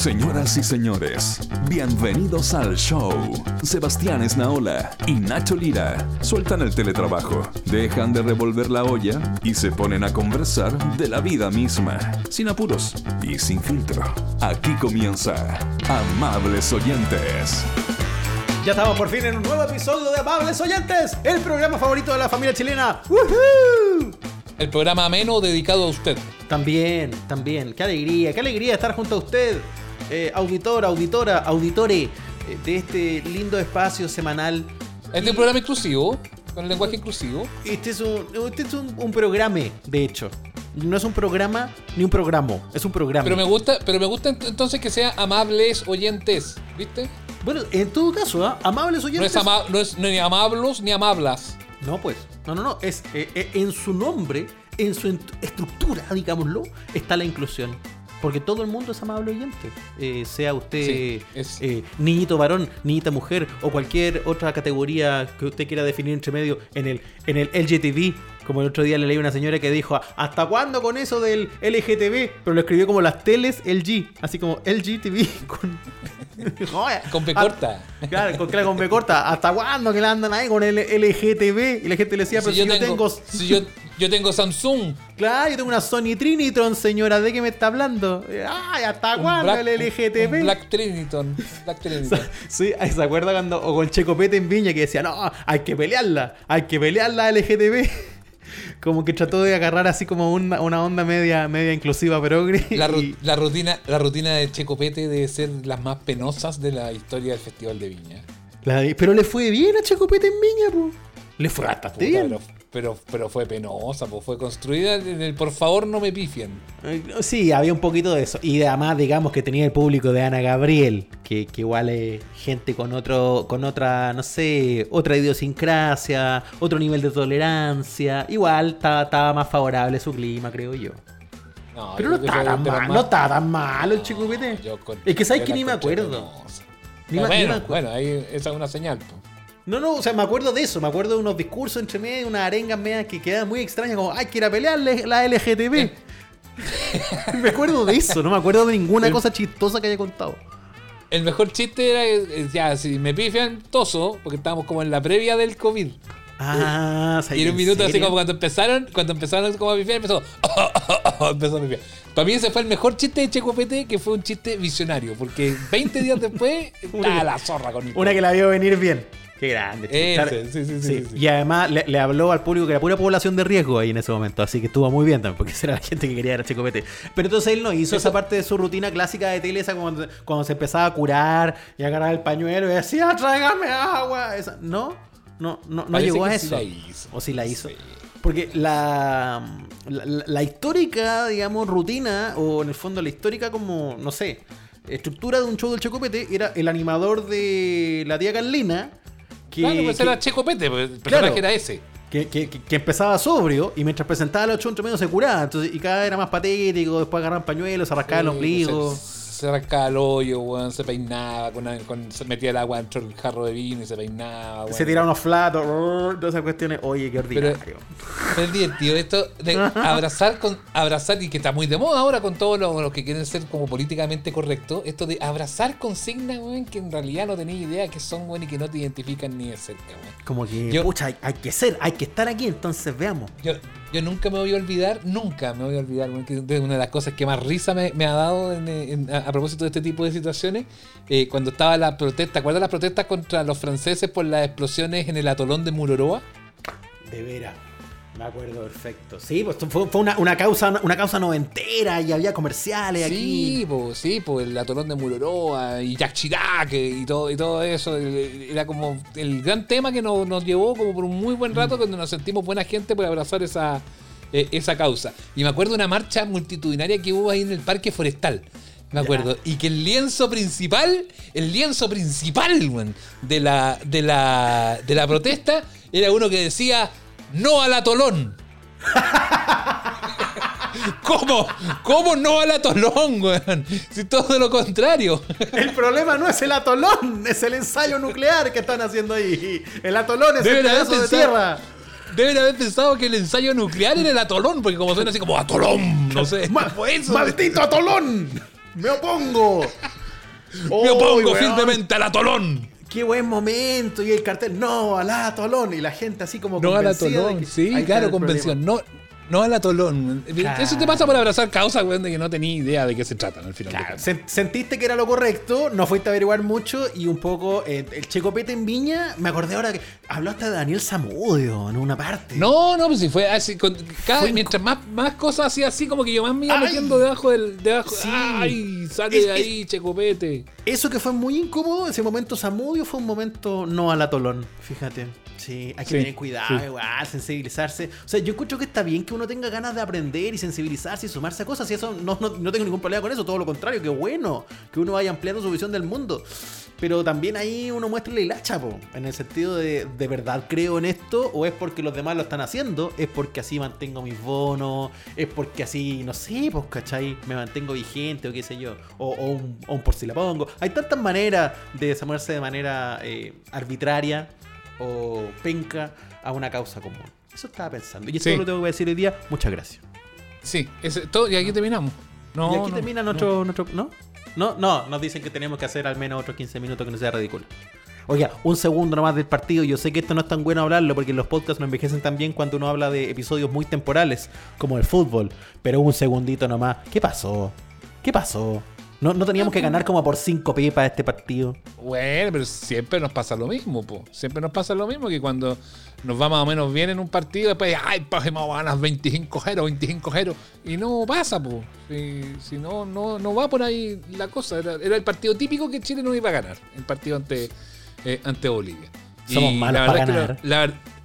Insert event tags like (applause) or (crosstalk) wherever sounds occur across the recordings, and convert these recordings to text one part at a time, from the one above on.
Señoras y señores, bienvenidos al show. Sebastián Esnaola y Nacho Lira sueltan el teletrabajo, dejan de revolver la olla y se ponen a conversar de la vida misma, sin apuros y sin filtro. Aquí comienza Amables Oyentes. Ya estamos por fin en un nuevo episodio de Amables Oyentes, el programa favorito de la familia chilena. ¡Woohoo! El programa ameno dedicado a usted. También, también. Qué alegría, qué alegría estar junto a usted, eh, auditor, auditora, auditore eh, de este lindo espacio semanal. Este es un programa inclusivo, con el lenguaje inclusivo. Este es un, este es un, un programa, de hecho. No es un programa ni un programa, es un programa. Pero me gusta, pero me gusta ent- entonces que sea amables oyentes, ¿viste? Bueno, en todo caso, ¿ah? amables No oyentes. es, ama- no es ni amablos ni amablas. No, pues. No, no, no. Es, eh, eh, en su nombre, en su estructura, digámoslo, está la inclusión. Porque todo el mundo es amable oyente. Eh, sea usted Sí, es- eh, niñito varón, niñita mujer o cualquier otra categoría que usted quiera definir entre medio en el, en el LGTB. Como el otro día le leí a una señora que dijo, ¿hasta cuándo con eso del LGTB? Pero lo escribió como las teles LG. Así como LGTB (laughs) con... Joder. Con B Ah, corta. Claro, con, claro, con B corta. ¿Hasta cuándo que le andan ahí con el LGTB? Y la gente le decía, pero si, yo tengo... si yo, yo tengo Samsung, Claro, yo tengo una Sony Trinitron, señora. ¿De qué me está hablando? Ay, ¿hasta un cuándo Black, el LGTB? un Black Triniton, Black Triniton. (laughs) Sí, ¿se acuerda cuando, o con Checopete en Viña que decía, no, hay que pelearla, hay que pelearla LGTB? Como que trató de agarrar así como una, una onda media, media inclusiva progre. (laughs) La, ru- y- la rutina, la rutina de Checopete debe ser las más penosas de la historia del Festival de Viña. la- pero le fue bien a Checopete en Viña, po. Le fue bastante bien. pero, pero, pero fue penosa, pues fue construida en el por favor no me pifien. Sí, había un poquito de eso. Y además, digamos que tenía el público de Ana Gabriel, que, que igual es gente con otro, con otra, no sé, otra idiosincrasia, otro nivel de tolerancia. Igual estaba, más favorable su clima, creo yo. No, Pero no fue tan mal, no estaba tan malo el chico con- Es que sabes que ni me acuerdo. Ni Ah, me- me bueno, bueno, ahí esa es una señal. po. No, no, o sea, me acuerdo de eso, me acuerdo de unos discursos entre medio, unas arengas medias que quedaban muy extrañas, como, ay, que ir a pelear le- la LGTB. (laughs) me acuerdo de eso, no me acuerdo de ninguna cosa chistosa que haya contado. El mejor chiste era, eh, ya, si me pifian, toso, porque estábamos como en la previa del COVID. Ah, Y en un minuto así como cuando empezaron, cuando empezaron como a pifiar, empezó, (laughs) empezó a pifiar. Para mí ese fue el mejor chiste de Checopete, que fue un chiste visionario, porque 20 días después, (laughs) estaba la zorra con Una que la vio venir bien. Qué grande. Ese, sí, sí, sí. Y además le, le habló al público que era pura población de riesgo ahí en ese momento. Así que estuvo muy bien también, porque (laughs) esa era la gente que quería ir a Checopete. Pero entonces él no hizo esa parte de su rutina clásica de tele, esa cuando, cuando se empezaba a curar y agarraba el pañuelo y decía, tráigame agua. Esa, no, no, no, no llegó a eso. sí. O si la hizo. Porque la, la, la histórica, digamos, rutina, o en el fondo la histórica como, no sé, estructura de un show del Chocopete era el animador de la tía Carlina, que, claro, pues que, era Checopete, pues, el Claro. personaje era ese. que, que- que- empezaba sobrio y mientras presentaba los entre medio se curaba. Entonces, y cada vez era más patético, después agarraban pañuelos, se rascaba el Sí, ombligo. Se, se rascaba el hoyo, weón, se peinaba, con, con- se metía el agua dentro del jarro de vino y se peinaba. Se weón. tiraba unos flatos, todas esas cuestiones. Oye, qué Pero- ordinario. Pero es divertido esto de (laughs) abrazar con abrazar y que está muy de moda ahora con todos los, los que quieren ser como políticamente correctos, esto de abrazar consignas, weón, que en realidad no tenéis idea que son, weón, y que no te identifican ni de cerca, weón. Como que, Yo- pucha, hay, hay que ser, hay que estar aquí, entonces veamos. Yo, yo nunca me voy a olvidar, nunca me voy a olvidar, de una de las cosas que más risa me, ha dado a, propósito de este tipo de situaciones, eh, cuando estaba la protesta, ¿te acuerdas las protestas contra los franceses por las explosiones en el atolón de Muroroa? De veras. Me acuerdo perfecto. Sí, pues fue, fue una, una causa una causa noventera y había comerciales Sí, aquí. po, sí, pues el atolón de Muroroa y Jack Chirac y todo, y todo eso. Era como el gran tema que nos, nos llevó como por un muy buen rato cuando nos sentimos buena gente por abrazar esa, eh, esa causa. Y me acuerdo una marcha multitudinaria que hubo ahí en el Parque Forestal. Me acuerdo. Y que el lienzo principal, el lienzo principal, weón, de la, de la, de la protesta era uno que decía no al atolón. ¿Cómo? ¿Cómo no al atolón, weón? Si todo lo contrario. El problema no es el atolón, es el ensayo nuclear que están haciendo ahí. El atolón es el Deben pedazo de pensado- tierra. Deben haber pensado que el ensayo nuclear era el atolón, porque como suena así como atolón, no sé. Ma- Fue eso. ¡Maldito atolón! ¡Me opongo! Me ¡Uy, opongo weón! firmemente al atolón. ¡Qué buen momento! Y el cartel, no, al atolón. Y la gente así como No de atolón, que- sí, claro, convención. No, no al atolón. Claro. Eso te pasa por abrazar causas, weón, de que no tenía idea de qué se tratan al final. Claro, sentiste que era lo correcto, no fuiste a averiguar mucho y un poco eh, el Checopete en Viña, me acordé ahora que habló hasta de Daniel Zamudio en una parte. No, no, pues si fue así. con- cada- Fue- mientras más, más cosas hacía así, como que yo más me iba Ay. metiendo debajo del. Debajo, Sí. ¡Ay! Sale Es- de ahí, checopete. Eso que fue muy incómodo, ese momento Zamudio fue un momento no al atolón, fíjate. Sí, hay que Sí, tener cuidado, sí. igual, sensibilizarse. O sea, yo escucho que está bien que uno tenga ganas de aprender y sensibilizarse y sumarse a cosas. Y eso no, no, no tengo ningún problema con eso, todo lo contrario, que bueno que uno vaya ampliando su visión del mundo. Pero también ahí uno muestra la hilacha, po, en el sentido de, ¿de verdad creo en esto? ¿O es porque los demás lo están haciendo? ¿Es porque así mantengo mis bonos? ¿Es porque así, no sé, pues, cachai? Me mantengo vigente o qué sé yo? O, o un, o un por si la pongo. Hay tantas maneras de desamarse de manera eh, arbitraria o penca a una causa común. Eso estaba pensando. Y eso Sí. lo tengo que decir hoy día. Muchas gracias. Sí, ese- todo, y aquí terminamos. No, y aquí no, termina no. nuestro, nuestro. ¿No? No, no, nos dicen que tenemos que hacer al menos otros 15 minutos que no sea ridículo. Oiga, un segundo nomás del partido. Yo sé que esto no es tan bueno hablarlo porque los podcasts no envejecen tan bien cuando uno habla de episodios muy temporales, como el fútbol. Pero un segundito nomás. ¿Qué pasó? ¿Qué pasó? No, no teníamos que ganar como por 5 pepas este partido. Bueno, pero siempre nos pasa lo mismo, po. Siempre nos pasa lo mismo que cuando nos va más o menos bien en un partido, después, ay, hemos ganado 25-0, 25-0. Y no pasa, po. Si, si no, no, no va por ahí la cosa. Era, era el partido típico que Chile no iba a ganar. El partido ante, eh, ante Bolivia. Somos malos la para verdad es que ganar. la- la-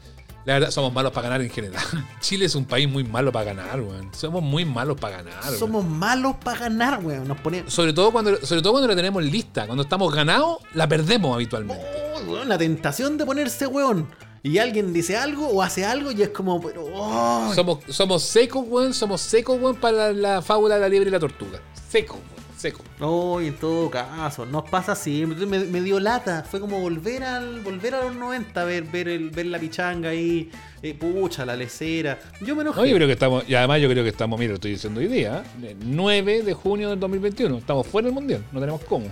la verdad, somos malos para ganar en general. (laughs) Chile es un país muy malo para ganar, weón. Somos muy malos para ganar. weón. Somos malos para ganar, weón. Nos ponemos. Sobre todo cuando, sobre todo cuando la tenemos lista. Cuando estamos ganados, la perdemos habitualmente. Oh, weón, la tentación de ponerse weón. Y alguien dice algo o hace algo y es como, pero. oh, Somos, somos secos, weón. Somos secos, weón, para la, la fábula de la liebre y la tortuga. Seco, weón. Seco. No, y en todo caso, nos pasa así. Me, me dio lata. Fue como volver al volver a los 90, ver, ver, el, ver la pichanga ahí. eh, pucha, la lecera. Yo me enojé. No, yo creo que estamos, y además yo creo que estamos, mira, lo estoy diciendo hoy día, ¿eh? 9 de junio del 2021. Estamos fuera del mundial, no tenemos cómo.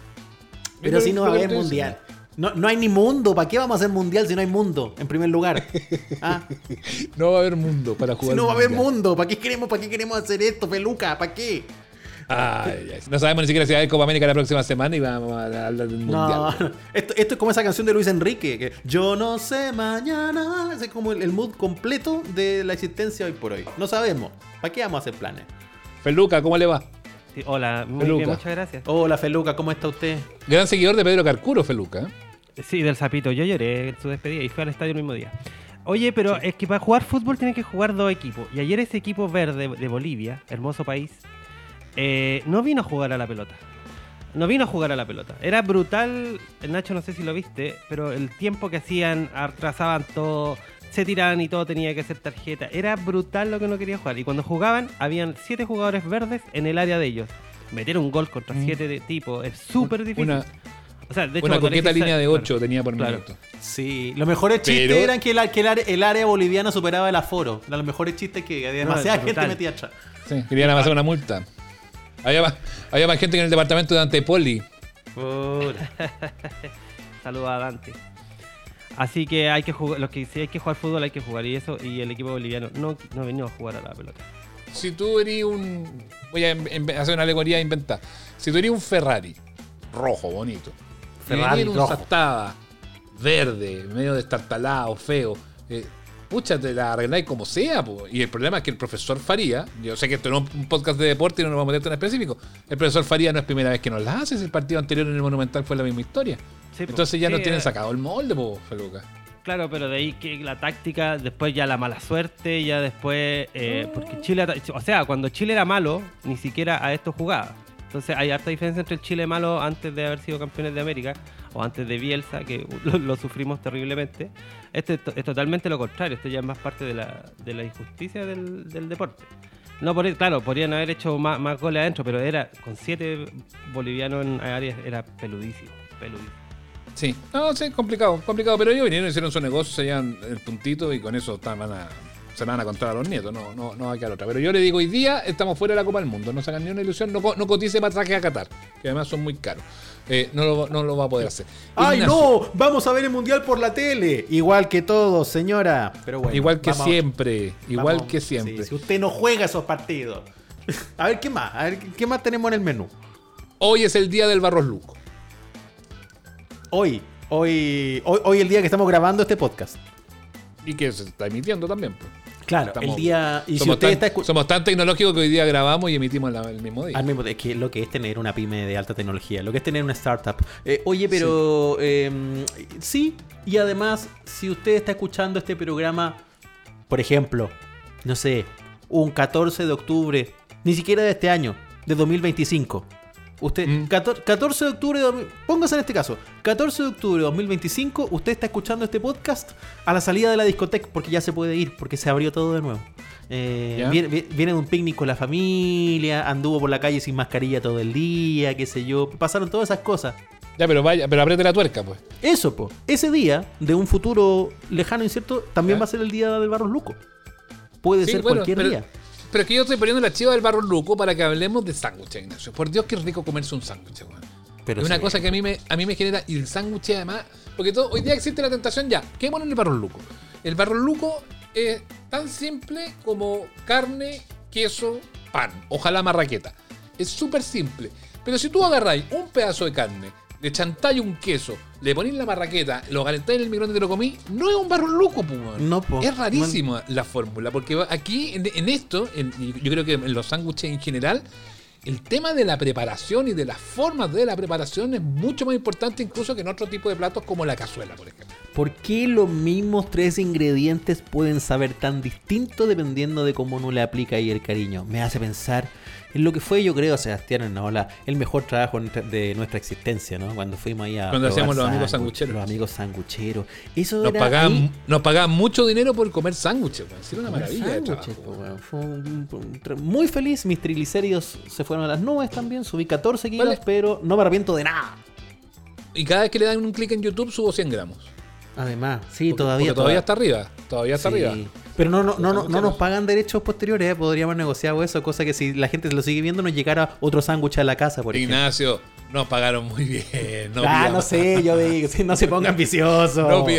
pero si no va a haber mundial. No, no hay ni mundo. ¿Para qué vamos a hacer mundial si no hay mundo? En primer lugar. (laughs) Ah. No va a haber mundo para jugar. si no va a haber mundial. mundo. ¿Para qué queremos, para qué queremos hacer esto, peluca? ¿Para qué? Ay, ay, no sabemos ni siquiera si va a haber Copa América la próxima semana y vamos a hablar del No, mundial. (laughs) esto, esto es como esa canción de Luis Enrique, que yo no sé mañana, ese es como el, el mood completo de la existencia hoy por hoy. No sabemos, ¿para qué vamos a hacer planes? Feluca, ¿cómo le va? Sí, hola, muy bien, muchas gracias. Hola Feluca, ¿cómo está usted? Gran seguidor de Pedro Carcuro, Feluca. ¿eh? Sí, del Zapito, yo lloré en su despedida y fui al estadio el mismo día. Oye, pero es que para jugar fútbol tienen que jugar dos equipos. Y ayer ese equipo verde de Bolivia, hermoso país, eh, no vino a jugar a la pelota. No vino a jugar a la pelota. Era brutal, Nacho, no sé si lo viste, pero el tiempo que hacían, atrasaban todo, se tiraban y todo tenía que ser tarjeta. Era brutal lo que no quería jugar. Y cuando jugaban, habían siete jugadores verdes en el área de ellos. Meter un gol contra siete de tipo es súper difícil. Una, O sea, de hecho, una coqueta línea de claro. 8 tenía por Claro. minuto. Sí, los mejores chistes Pero- eran que, el, que el área, el área boliviana superaba el aforo. Eran los mejores chistes que No, demasiada gente metida atrás. Sí, querían avanzar una multa. Había más, había más gente que en el departamento de Antepoli. (laughs) Saludos a Dante. Así que hay que jugar, los que si hay que jugar fútbol hay que jugar y eso y el equipo boliviano no no venido a jugar a la pelota. Si tú eres un. Voy a hacer una alegoría inventada. Si tú eres un Ferrari, rojo, bonito. Ferrari y un rojo. Verde, medio destartalado, feo. Eh, pucha, te la arregláis como sea, po. Y el problema es que el profesor Faría, yo sé que esto no es un podcast de deporte y no nos vamos a meter en específico. El profesor Faría no es primera vez que nos la hace, el partido anterior en el Monumental fue la misma historia. Sí. Entonces ya Sí, nos tienen eh, sacado el molde, po, Feluca. Claro, pero de ahí que la táctica, después ya la mala suerte, ya después eh, porque Chile, o sea, cuando Chile era malo, ni siquiera a esto jugaba. Entonces hay harta diferencia entre el Chile malo antes de haber sido campeones de América o antes de Bielsa, que (laughs) lo, sufrimos terriblemente. Este es, to- es totalmente lo contrario, esto ya es más parte de la, de la injusticia del, deporte. No, por, claro, podrían haber hecho más, más goles adentro, pero era con siete bolivianos en áreas era peludísimo, peludísimo. Sí, no, sí, complicado, complicado. Pero ellos vinieron, hicieron su negocio, se llevan el puntito y con eso a, se van a contar a los nietos, no, no, no va a quedar otra. Pero yo le digo, hoy día estamos fuera de la Copa del Mundo, no sacan ni una ilusión, no, no cotice pasajes a Qatar, que además son muy caros. Eh, no, lo, no lo va a poder hacer. ¡Ay, Ignacio, no! Vamos a ver el mundial por la tele. Igual que todos, señora. Pero bueno. Igual que vamos- siempre, igual vamos- que siempre. sí, si usted no juega esos partidos. (laughs) A ver, ¿qué más? A ver, ¿qué más tenemos en el menú? Hoy es el día del Barros Luco. Hoy, hoy, hoy, hoy el día que estamos grabando este podcast. Y que se está emitiendo también. pues. Claro, Estamos- el día. Y si somos, usted tan, está somos tan tecnológicos que hoy día grabamos y emitimos la- el mismo día. Al mismo es que lo que es tener una pyme de alta tecnología, lo que es tener una startup. Eh, oye, pero eh, sí, y además, si usted está escuchando este programa, por ejemplo, no sé, un 14 de octubre, ni siquiera de este año, de 2025. Usted, Mm. 14, 14 de octubre, de 2000 póngase en este caso, 14 de octubre de 2025, usted está escuchando este podcast a la salida de la discoteca, porque ya se puede ir, porque se abrió todo de nuevo. Eh, viene, vi- viene de un picnic con la familia, anduvo por la calle sin mascarilla todo el día, qué sé yo, pasaron todas esas cosas. Ya, pero vaya, pero apriete la tuerca, pues. Eso, po, ese día de un futuro lejano incierto también va a ser el día del Barros Luco. Puede Sí, ser bueno, cualquier pero- día. Pero es que yo estoy poniendo la chiva del barro luco para que hablemos de sándwiches, Ignacio. Por Dios, qué rico comerse un sándwich, weón. Pero es una sí. cosa que a mí me, a mí me genera. Y el sándwich, además. Porque todo, hoy día existe la tentación ya. ¿Qué ponen el barro luco? El barro luco es tan simple como carne, queso, pan. Ojalá marraqueta. Es súper simple. Pero si tú agarráis un pedazo de carne, le chantáis un queso, le ponéis la marraqueta, lo calentáis en el microondas y te lo comí, no es un barro luco, pues, weón. No, po. Es rarísima la fórmula, porque aquí en, en esto, en- yo creo que en los sándwiches en general, el tema de la preparación y de las formas de la preparación es mucho más importante incluso que en otro tipo de platos como la cazuela, por ejemplo. ¿Por qué los mismos tres ingredientes pueden saber tan distinto dependiendo de cómo uno le aplica ahí el cariño? Me hace pensar en lo que fue, yo creo, Sebastián Ennaola, el mejor trabajo de nuestra existencia, ¿no? Cuando fuimos ahí a. Cuando hacíamos los amigos sangucheros. Los amigos sangucheros. Eso Nos era pagaban, nos pagaban mucho dinero por comer sándwiches, era una maravilla de trabajo. weón. Fue un- un- un- muy feliz. Mis triglicéridos se fueron a las nubes también. Subí 14 kilos, Vale. pero no me arrepiento de nada. Y cada vez que le dan un clic en YouTube subo 100 gramos. Además, sí, Porque- todavía. porque todavía está arriba. Todavía está Sí. arriba. Pero no, no, no, no, no nos no. pagan derechos posteriores, ¿eh? podríamos negociar eso, cosa que si la gente lo sigue viendo nos llegara otro sándwich a la casa, por ejemplo. Ignacio, nos pagaron muy bien. No (laughs) ah, no sé, yo digo, (laughs) no se ponga ambicioso. (laughs)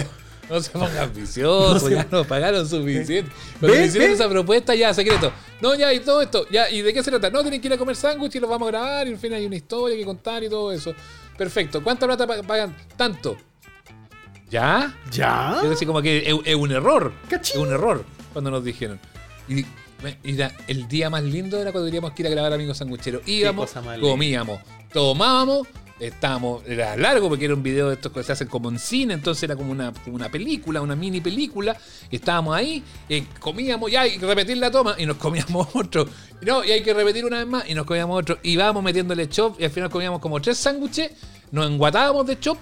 No, se ponga ambicioso, No se- ya nos pagaron suficiente. Cuando ¿Ve? me hicieron esa propuesta, ya, secreto. No, ya, y todo esto, ya, ¿y de qué se trata? No, tienen que ir a comer sándwich y los vamos a grabar, y en fin hay una historia que contar y todo eso. Perfecto. ¿Cuánta plata pa- pagan? Tanto. ¿Ya? ¿Ya? Es decir, como que es, es un error. Cachín. Es un error cuando nos dijeron. Y, era el día más lindo era cuando teníamos que ir a grabar Amigos Sangucheros. Íbamos, comíamos, tomábamos, estábamos, era largo porque era un video de estos que se hacen como en cine, entonces era como una, como una película, una mini película. Estábamos ahí, eh, comíamos, ya hay que repetir la toma y nos comíamos (laughs) otro. No, y hay que repetir una vez más y nos comíamos otro. Y íbamos metiéndole chop y al final comíamos como tres sándwiches, nos enguatábamos de chop.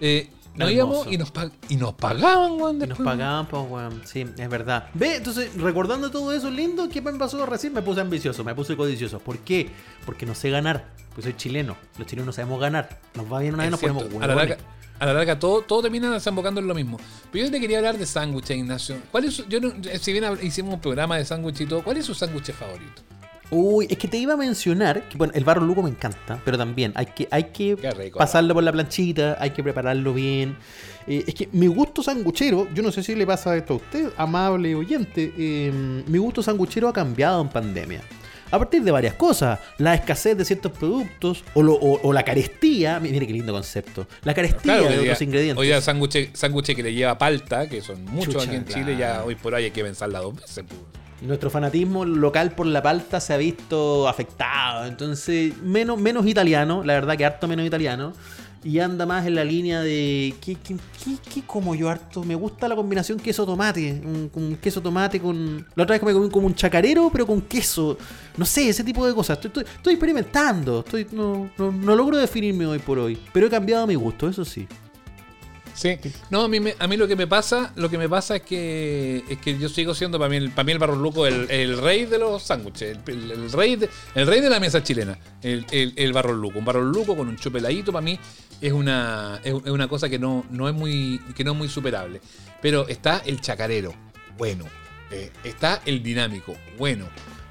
Eh, nos íbamos y nos, y nos pagaban, weón. Y nos pagaban, pues, weón. Sí, es verdad. Ve, entonces, recordando todo eso lindo, ¿qué me pasó recién? Me puse ambicioso, me puse codicioso. ¿Por qué? Porque no sé ganar. Pues soy chileno. Los chilenos no sabemos ganar. Nos va bien una vez, nos ponemos a la larga, a la larga todo, todo termina desembocando en lo mismo. Pero yo te quería hablar de sándwiches, Ignacio. ¿Cuál es su- yo no- si bien hicimos un programa de sándwich y todo, ¿cuál es su sándwich favorito? Uy, es que te iba a mencionar que bueno, el barro luco me encanta, pero también hay que, hay que rico, pasarlo por la planchita, hay que prepararlo bien. Eh, es que mi gusto sanguchero, yo no sé si le pasa esto a usted, amable oyente, eh, mi gusto sanguchero ha cambiado en pandemia. A partir de varias cosas, la escasez de ciertos productos o, lo- o- o la carestía, mi- mire qué lindo concepto, la carestía Claro, de otros ingredientes. Hoy día sándwich sándwich que le lleva palta, que son muchos Chucha, aquí en Chile, ya hoy por hoy hay que pensarla dos veces. pues. Nuestro fanatismo local por la palta se ha visto afectado. Entonces, menos, menos italiano, la verdad que harto menos italiano. Y anda más en la línea de. ¿Qué, qué, qué- como yo harto? Me gusta la combinación queso-tomate. Un, un queso tomate con. La otra vez que me comí como un chacarero, pero con queso. No sé, ese tipo de cosas. Estoy, estoy, estoy experimentando. Estoy, no, no, no logro definirme hoy por hoy. Pero he cambiado mi gusto, eso sí. Sí. No, a mí, me- a mí lo que me pasa, lo que me pasa es que es que yo sigo siendo para mí para mí el barro luco el, rey de los sándwiches, el, rey de, el rey de la mesa chilena, el, el, el barro luco, un barro luco con un chopeladito para mí es una es, una cosa que no, no es muy que no es muy superable. Pero está el chacarero, bueno, Eh, está el dinámico, bueno.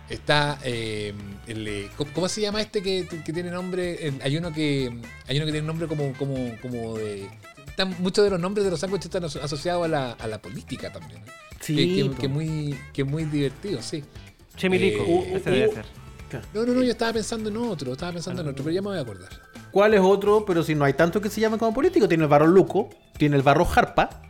Está eh, el, eh, ¿cómo- ¿cómo se llama este que, que tiene nombre? Hay uno que hay uno que tiene nombre como como como de están- muchos de los nombres de los sándwiches están aso- asociados a la, a la política también. ¿eh? Sí, que, que- po. que muy que muy divertido, sí. Chemilico, Eh, ese uh, debe uh, ser. No, no, no, yo estaba pensando en otro, estaba pensando en otro, pero ya me voy a acordar. ¿Cuál es otro? Pero si no hay tanto que se llamen como político. Tiene el barro Luco, tiene el barro Jarpa,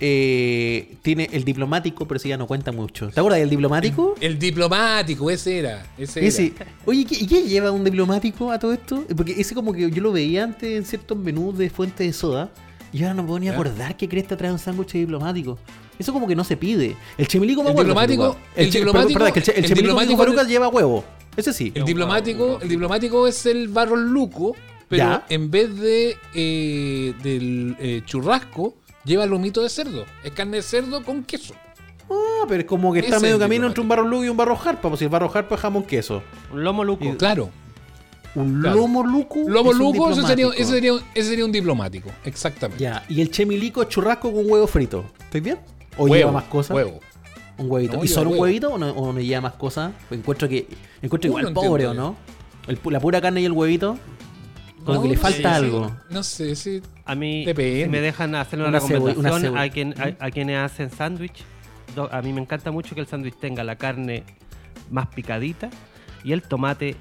eh, tiene el diplomático, pero ese ya no cuenta mucho. ¿Te acuerdas del diplomático? El diplomático, ese era. Ese era. Ese. Oye, ¿qué- ¿y qué lleva un diplomático a todo esto? Porque ese como que yo lo veía antes en ciertos menús de fuente de soda. Y ahora no puedo ni ¿Ya? acordar que cresta trae un sándwich diplomático. Eso como que no se pide. El chimilico me El acuerdo. diplomático- el chi- diplomático- el, el el diplomático lleva huevo. Ese sí. El diplomático, el diplomático es el barro luco, pero Ya. en vez de eh, del eh, churrasco, lleva lomito de cerdo. Es carne de cerdo con queso. Ah, pero es como que está medio es el camino entre un barro lugo y un barro jarpa. Pues si el barro jarpa es jamón queso. Un lomo luco. Claro. Un Claro. lomo luco. Lomo es un luco, ese sería, ese, sería, un- ese sería un diplomático. Exactamente. Ya, y el chemilico es churrasco con huevo frito. ¿Estoy bien? ¿O Huevo, lleva más cosas? Huevo. Un huevito. No, ¿Y solo un huevito o no, o no lleva más cosas? Pues encuentro que encuentro igual no pobre, ¿o no? El la pura carne y el huevito. Como No, que le falta algo. sí. No sé, sí. A mí, si me dejan hacer una, Una cebo- una recomendación a, quien, a, a quienes hacen sándwich, a mí me encanta mucho que el sándwich tenga la carne más picadita y el tomate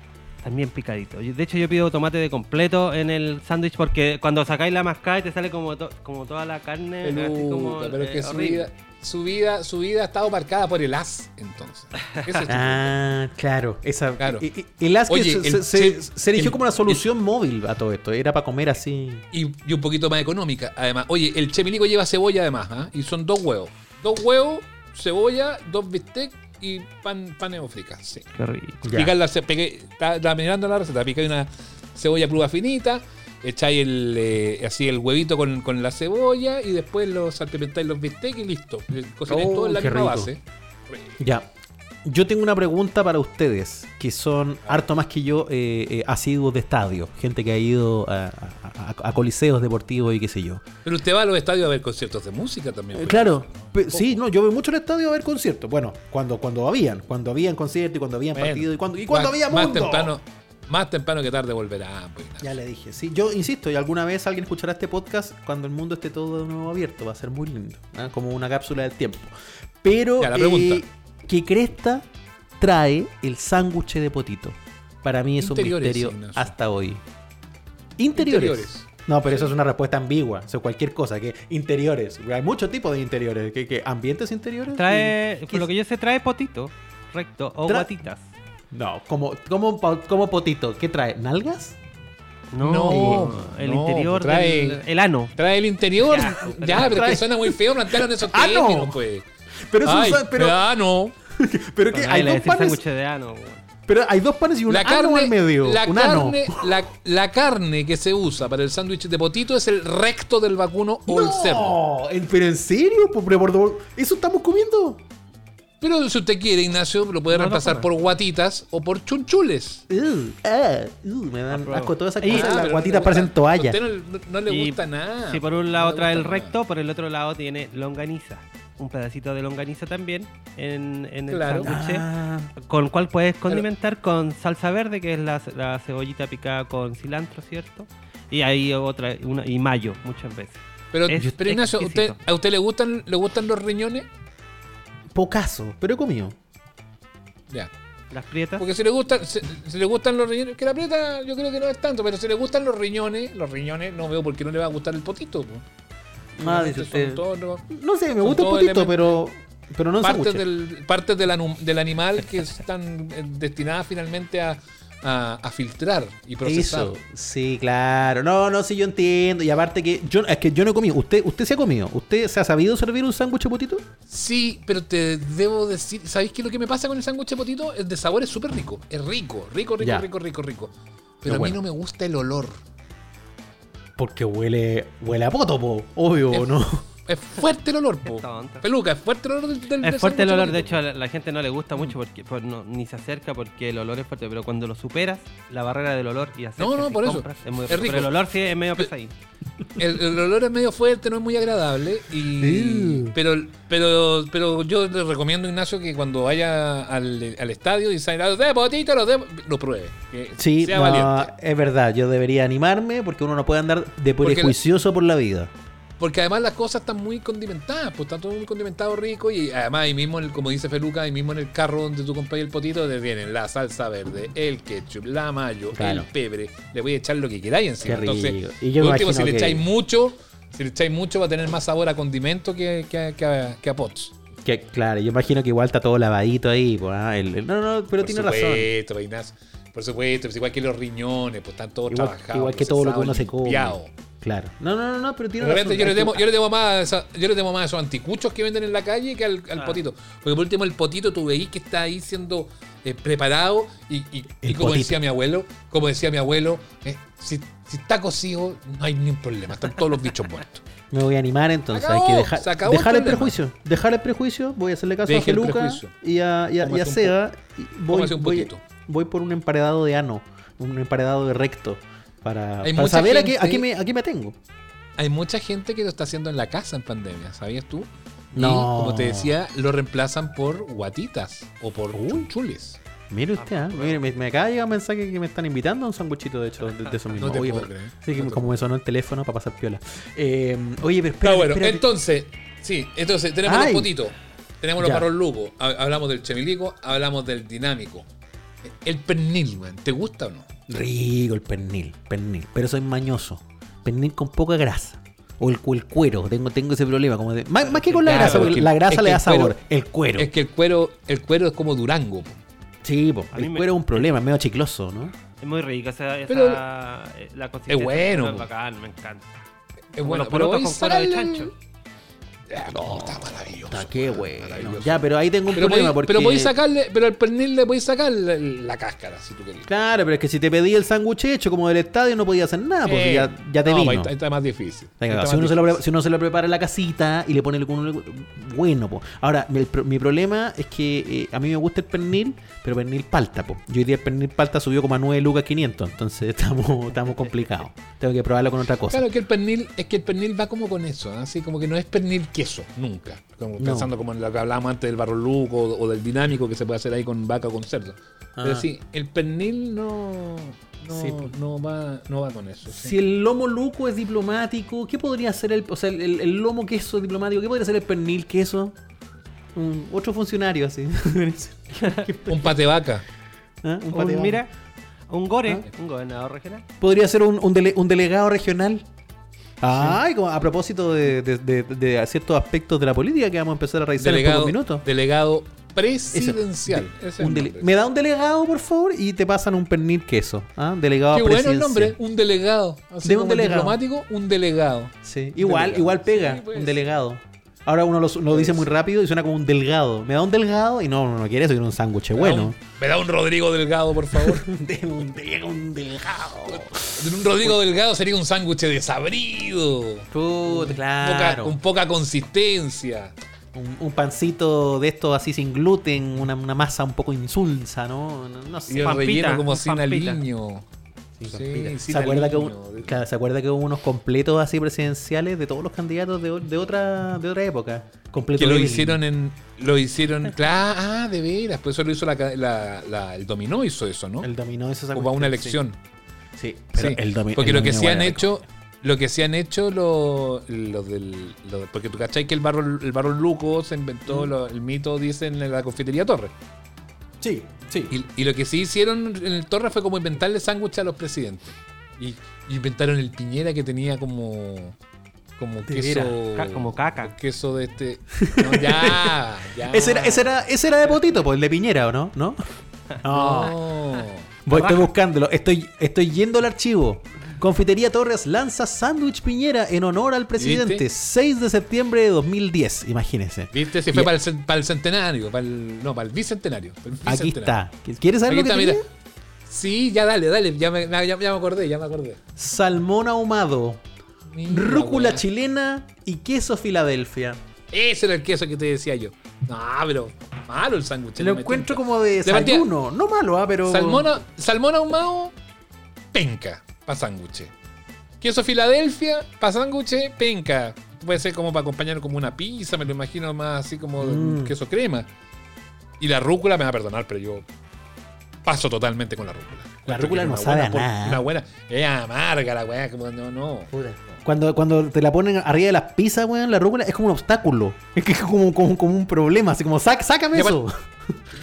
también picadito. De hecho, yo pido tomate de completo en el sándwich porque cuando sacáis la mascada te sale como, to- como toda la carne. así como, Peluca, pero es eh, que su horrible. vida, su vida, su vida ha estado marcada por el as, entonces. (laughs) Es el Ah, claro. Esa, Claro. y- y- El as que Oye, se, el se- se erigió el- como una solución móvil a todo esto. Era para comer así. y, y un poquito más económica. Además, oye, el chemilico lleva cebolla además, ¿ah? Y son dos huevos. Dos huevos, cebolla, dos bistec y pan, pan fricas. Sí. Qué rico. Picar la, pegué- está- estaba mirando la receta, picáis una cebolla pluga finita, echáis el, eh, así el huevito con, con la cebolla y después lo salpimentáis los bistecs y listo. Eh, Cocináis Oh, todo en la misma rico. base. Ya. Yo tengo una pregunta para ustedes, que son harto más que yo eh, eh, asiduos de estadio. Gente que ha ido a, a- a- a coliseos deportivos y qué sé yo. Pero usted va a los estadios a ver conciertos de música también. Eh, pues. Claro, sí, no, yo voy mucho al estadio a ver conciertos. Bueno, cuando, cuando habían, cuando habían conciertos y cuando habían Bueno, partidos y cuando, y cuando más- había más mundo. temprano, más temprano que tarde volverá. pues, Ya le dije, sí. Yo insisto, y alguna vez alguien escuchará este podcast cuando el mundo esté todo de nuevo abierto. Va a ser muy lindo. ¿ah? Como una cápsula del tiempo. Pero, Ya, la pregunta. eh, ¿qué cresta trae el sándwich de potito? Para mí es un misterio Ignacio. hasta hoy. Interiores. Interiores. No, pero eso es una respuesta ambigua. O sea, cualquier cosa. que Interiores. Hay muchos tipos de interiores. ¿Qué, qué? ¿Ambientes interiores? Trae, ¿Qué por lo que yo sé, trae potito, recto, o Tra- guatitas. No, como, como, como potito. ¿Qué trae? ¿Nalgas? No, No, el no, interior trae- del el ano. Trae el interior. Ya, Ya, pero, trae- que suena muy feo plantearlo en esos Ah, no. términos, pues. Pero, es un Ay, sa- pero, ah, no. (laughs) pero que hay dos panes. sándwich de ano. weón. Pero hay dos panes y un la ano carne, al medio. la, un ano. carne la, la carne que se usa para el sándwich de potito es el recto del vacuno o el cerdo. No, ¿en- pero en serio, Po- pero por- ¿eso estamos comiendo? Pero si usted quiere, Ignacio, lo puede No, no reemplazar come. por guatitas o por chunchules. Uh, ah, uh, me dan Apruebo. asco todas esas Y- cosas. Ah, las guatitas le parecen gusta- toallas. A usted no, no le Y gusta nada. Si por un No lado le trae el gusta nada. recto, por el otro lado tiene longaniza. Un pedacito de longaniza también en, en el Claro. sándwich. Ah, Con el cual puedes condimentar con salsa verde, que es la, la cebollita picada con cilantro, ¿cierto? Y ahí otra, una, y mayo, muchas veces. Pero, Es pero Ignacio, ¿usted, exquisito. ¿a usted le gustan, le gustan los riñones? pocaso, pero he comido. Ya. Las prietas. Porque si le gustan, si, si le gustan los riñones, que la prieta yo creo que no es tanto, pero si le gustan los riñones, los riñones no veo por qué no le va a gustar el potito. po. Ah, dice usted. todos No sé, me gusta un poquito, pero, pero no partes del, partes del, del animal que están eh, destinadas finalmente a, a- a filtrar y procesar. Eso, sí, claro. No, no, sí, yo entiendo. Y aparte que yo, es que yo no he comido. ¿Usted, usted se ha comido? ¿Usted se ha sabido servir un sándwich de potito? Sí, pero te debo decir, ¿sabéis qué es lo que me pasa con el sándwich de potito? El de sabor es súper rico, es rico, rico, rico, Ya. rico, rico, rico. Pero a mí bueno. no me gusta el olor. Porque huele, huele a poto, po. Obvio, Es- ¿o no? Es fuerte el olor, po. Peluca, es fuerte el olor del, del Es fuerte el olor, de hecho a la, la gente no le gusta mucho porque por- no- ni se acerca porque el olor es fuerte, pero cuando lo superas, la barrera del olor y acercas no, y por eso. compras, es muy Es rico. Pero el olor sí es medio Pe- pesadito. el, el olor es medio fuerte, no es muy agradable. Y, pero, pero, pero yo le recomiendo, Ignacio, que cuando vaya al, al estadio y salga los los de lo pruebe. Que Sí, sea no, valiente. es verdad. Yo debería animarme porque uno no puede andar de prejuicioso por la vida. Porque además las cosas están muy condimentadas, pues está todo muy condimentado rico y además ahí mismo, en el- como dice Feluca, ahí mismo en el carro donde tú compras el potito, te vienen la salsa verde, el ketchup, la mayo, Claro. el pebre, le voy a echar lo que queráis encima. Entonces, Y yo último, si le que- echáis mucho, si le echáis mucho va a tener más sabor a condimento que, que, a- que a, que a pots. Que, claro, yo imagino que igual está todo lavadito ahí. pues, ah, el- el- no, no, pero Por tiene razón. supuesto, Ignacio. Por supuesto, pues igual que los riñones, pues están todos Igual, trabajados. igual que todo lo que uno se come. Claro. No, no, no, no, pero tiene De repente razón. yo le, temo, yo le temo más a esa- yo le temo más a esos anticuchos que venden en la calle que al, al Ah. potito. Porque por último el potito tú veís que está ahí siendo eh, preparado y, y- y El como potito. decía mi abuelo, como decía mi abuelo, eh, si, si está cocido no hay ningún problema, están todos los bichos muertos. (laughs) Me voy a animar entonces. Acabó, hay que dejar, el dejar el, prejuicio. Dejar el prejuicio. Voy a hacerle caso Deje a prejuicio. y a, y a, y a Cómase un Seba. y Voy, voy, voy por un emparedado de ano. Un emparedado de recto. Para, para saber a qué, a, qué me, a qué me tengo. Hay mucha gente que lo está haciendo en la casa en pandemia, ¿sabías tú? Y No. como te decía, lo reemplazan por guatitas o por chunchules. Mire usted, ah, mire, me, me acaba de llegar un mensaje que me están invitando a un sanguchito, de hecho, de, de eso mismo. No te Oye, puedo pero- creer. sí, No como me sonó el teléfono para pasar piola. Eh, oye, pero Está espérate, bueno, espérate. entonces, sí, entonces tenemos Ay. los potitos, tenemos los lucos, ha- hablamos del chemilico, hablamos del dinámico. El pernil, ¿te gusta o no? Rico el pernil, pernil. Pero soy mañoso. Pernil con poca grasa. O el, cuero, tengo, tengo ese problema. Como de, más, más que con la Claro, grasa, es porque que- la es grasa le da el cuero- sabor. el cuero. Es que el cuero, el cuero es como Durango. po. sí, po, el me- cuero es un problema, es medio chicloso, ¿no? Es muy rica esa, esa Pero- eh, la consistencia. bueno, Es bacán, me encanta. Es Como bueno, los pero a con cuero de chancho. Ah, no, está maravilloso. Está qué maravilloso. Ya, pero ahí tengo un Pero problema podéis, porque... pero podéis sacarle, pero al pernil le podéis sacar la, la cáscara si tú querés. Claro, pero es que si te pedí el sándwich hecho como del estadio no podía hacer nada, porque Eh, ya, ya te no, vino. ahí está, está más difícil. Venga, Ahí está si, más uno se lo, si uno se lo prepara en la casita y le pone el bueno, po. Ahora, mi, problema es que eh, a mí me gusta el pernil, pero pernil palta, po. Yo hoy día el pernil palta subió como a 9 lucas 500, entonces (laughs) estamos, estamos complicados. Tengo que probarlo con otra cosa. Claro que el pernil, es que el pernil va como con eso, ¿no? así como que no es pernil queso, nunca. Como No. Pensando como en lo que hablábamos antes del barro luco o, o del dinámico que se puede hacer ahí con vaca o con cerdo. Pero Ah. sí, el pernil no, no, Sí, po. no va, no va con eso. sí. Si el lomo luco es diplomático, ¿qué podría ser el, o sea, el, el- el lomo queso diplomático? ¿Qué podría ser el pernil queso? Un- otro funcionario así. (laughs) Un pate vaca. ¿Ah? Un Un- pate- mira, un gore, ¿Ah? un gobernador regional. Podría ser un, un dele- un delegado regional. Ay, como a propósito de, de- de- de ciertos aspectos de la política que vamos a empezar a revisar en pocos minutos. delegado presidencial. Un dele- me da un delegado, por favor, y te pasan un pernil queso. ¿ah? Delegado Qué bueno el nombre, un delegado. Así De un delegado. diplomático, un delegado. Sí, igual, delegado. igual pega, Sí, pues. un delegado. Ahora uno lo, lo dice muy rápido y suena como un delgado. Me da un delgado y no, uno no quiere eso, quiere un sándwich bueno. un- Me da un Rodrigo Delgado, por favor. (laughs) De un, de un delgado. un Rodrigo Delgado sería un sándwich desabrido. Puta, Poca- claro. con poca consistencia. Un, un pancito de estos así sin gluten, una, una masa un poco insulsa, ¿no? No, no Y sé. el pampita, relleno como un sin aliño. Sí, Sí, ¿Se, acuerda que, hubo- ¿Se acuerda que hubo unos completos así presidenciales de todos los candidatos de, de otra, de otra época? Completo Que lo hicieron en. Lo hicieron. Claro, ah, de veras. Por eso lo hizo la, la- la- el dominó, hizo eso, ¿no? El dominó eso o para una elección. Sí, sí, pero Sí, el domi- porque el lo que sí han hecho, lo que sí han hecho los los del, porque tú cachai que el barro, el barro luco se inventó lo- el mito, dicen en la confitería Torre. Sí, sí. Y, y lo que sí hicieron en el Torre fue como inventarle sándwich a los presidentes. Y, y inventaron el piñera que tenía como como De queso ca- como caca. queso de este (laughs) no, ya, ya. Ese era, ese, era, ese era de Potito, pues el de Piñera, ¿o no? ¿No? No. Voy, estoy buscándolo. Estoy, estoy yendo al archivo. Confitería Torres lanza sándwich Piñera en honor al presidente. ¿Viste? 6 de septiembre de 2010. Imagínense. ¿Viste? Y- fue para el, cen- para el centenario, para el, no, para el bicentenario. para el Aquí está. ¿Quieres saber Aquí lo que está. Sí, ya dale, dale, ya me, ya, ya me acordé, ya me acordé. Salmón ahumado, Mira, rúcula chilena y queso Filadelfia. Ese era el queso que te decía yo. No, pero malo el sándwich. Lo no encuentro como de desayuno. No malo, ah, pero. Salmón ahumado, penca, para sándwiches. Queso Filadelfia, para sándwiches, penca. Puede ser como para acompañar como una pizza, me lo imagino más así como Mm. queso crema. Y la rúcula me va a perdonar, pero yo paso totalmente con la rúcula. La rúcula no sabe buena a por- nada. Una buena. Es amarga la weá, como no, no. Cuando, cuando te la ponen arriba de las pizzas, weón, la rúcula es como un obstáculo. Es que es como, como, como un problema. Así como, "Sac- sácame Y eso.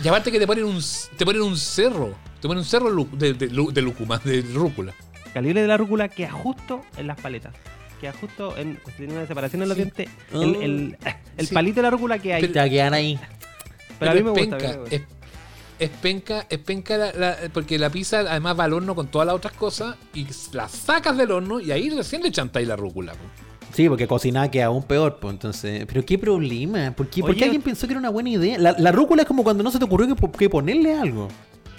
Y aparte que te ponen un, te ponen un cerro. Te ponen un cerro de, de, de lúcuma, de rúcula. Calibre de la rúcula queda justo en las paletas. Queda justo en. pues, tiene una separación en los Sí. dientes. El, el, el Sí. palito de la rúcula que hay. Pero- quedan ahí. Pero a mí me es gusta. penca, a mí me gusta. Es, es penca, es penca la- la- porque la pizza además va al horno con todas las otras cosas y la sacas del horno y ahí recién le chantáis la rúcula. Sí, porque cocinar queda aún peor, pues entonces. Pero qué problema. ¿Por qué, por qué Oye, alguien pensó que era una buena idea? La, la rúcula es como cuando no se te ocurrió que, po- que ponerle algo.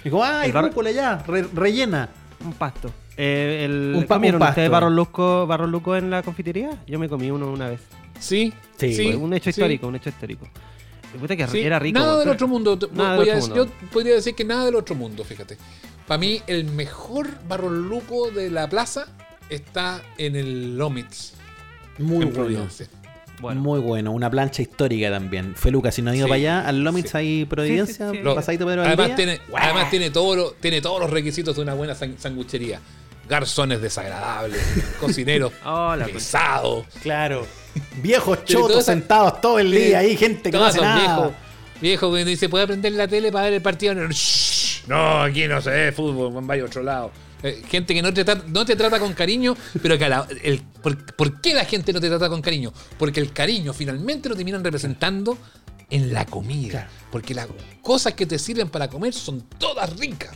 Dijo, ay, rúcula ya, re- rellena. Un pasto. Eh, el, Un pa- ¿Comieron un ustedes pasto. barro luco, barro luco en la confitería? Yo me comí uno una vez. Sí, Sí, sí. un hecho sí, histórico, un hecho histórico. Puta que sí. era rico. Nada del otro mundo. Nada del voy a otro decir- mundo. Yo podría decir que nada del otro mundo, fíjate. Para mí, el mejor barro luco de la plaza está en el Lomitz, Muy en bueno. Providencia. Bueno, Muy bueno, una plancha histórica también. Feluca, si no ha ido Sí, para allá, al Lomitz sí. ahí Providencia, Sí, sí, sí. Lo- pasadito Pedro además, tiene, además tiene, todo lo- tiene todos los requisitos de una buena san- sanguchería. Garzones desagradables, (laughs) cocineros Hola, pesados, Claro. Viejos chotos esa- sentados todo el día ahí, gente que no hace nada. viejos. Viejo que dice, ¿puede prender la tele para ver el partido? No, aquí no se ve fútbol, vaya a otro lado. Eh, gente que no te, trata, no te trata con cariño, pero que a la- el, por, por qué la gente no te trata con cariño? Porque el cariño finalmente lo terminan representando en la comida. Claro. Porque las cosas que te sirven para comer son todas ricas.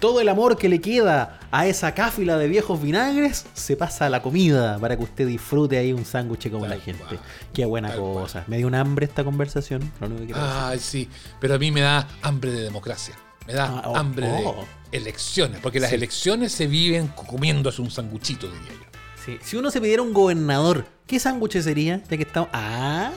Todo el amor que le queda a esa cáfila de viejos vinagres se pasa a la comida para que usted disfrute ahí un sándwich como Tal la gente. cual. Qué buena Tal cosa. Me dio un hambre esta conversación. lo único que. Ay, sí, pero a mí me da hambre de democracia. Me da Ah, oh, hambre oh. de elecciones, porque las Sí. elecciones se viven comiéndose un sanguchito, diría yo. Sí. Si uno se pidiera un gobernador, ¿qué sándwich sería? Ya que estamos. Ah.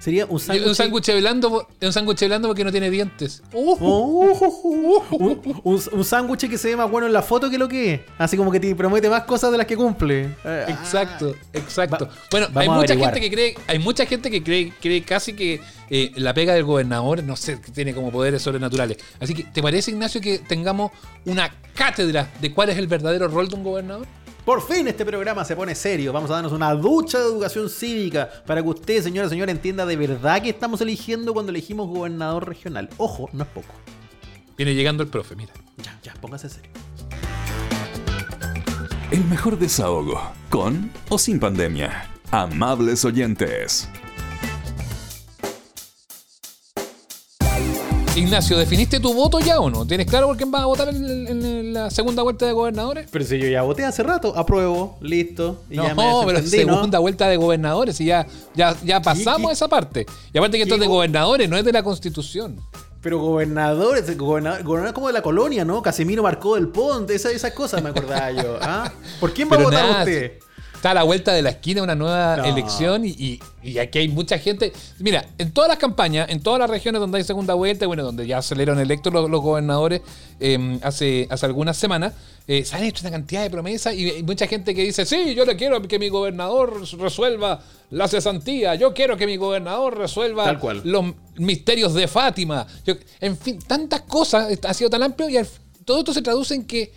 Sería un sándwich. Un sándwich blando, un sándwich blando porque no tiene dientes. Uh, Oh, un, un- un sándwich que se ve más bueno en la foto que lo que es. Así como que te promete más cosas de las que cumple. Eh, Exacto, exacto. Va- bueno, hay mucha gente que cree, hay mucha gente que cree, cree casi que eh, la pega del gobernador, no sé, tiene como poderes sobrenaturales. Así que, ¿te parece, Ignacio, que tengamos una cátedra de cuál es el verdadero rol de un gobernador? Por fin este programa se pone serio. Vamos a darnos una ducha de educación cívica para que usted, señora, señora, entienda de verdad que estamos eligiendo cuando elegimos gobernador regional. Ojo, no es poco. Viene llegando el profe, mira. Ya, ya, póngase serio. El mejor desahogo, con o sin pandemia. Amables oyentes. Ignacio, ¿definiste tu voto ya o no? ¿Tienes claro por quién vas a votar en, en la segunda vuelta de gobernadores? Pero si yo ya voté hace rato, apruebo, listo. Y No, ya me pero ¿no? segunda vuelta de gobernadores y ya, ya, ya pasamos esa parte. Y aparte que esto es de go- gobernadores, no es de la constitución. Pero gobernadores, gobernador, gobernador como de la colonia, ¿no? Casimiro marcó del Ponte, esas, cosas me acordaba yo. ¿ah? ¿Por quién va a Pero votar nada, usted? Está a la vuelta de la esquina una nueva No. elección y, y- y aquí hay mucha gente. Mira, en todas las campañas, en todas las regiones donde hay segunda vuelta, bueno, donde ya salieron electos los, los gobernadores eh, hace, hace algunas semanas, eh, se han hecho una cantidad de promesas y hay mucha gente que dice, sí, yo le quiero que mi gobernador resuelva la cesantía, yo quiero que mi gobernador resuelva Tal cual. los misterios de Fátima. Yo- en fin, tantas cosas, ha sido tan amplio y al- todo esto se traduce en que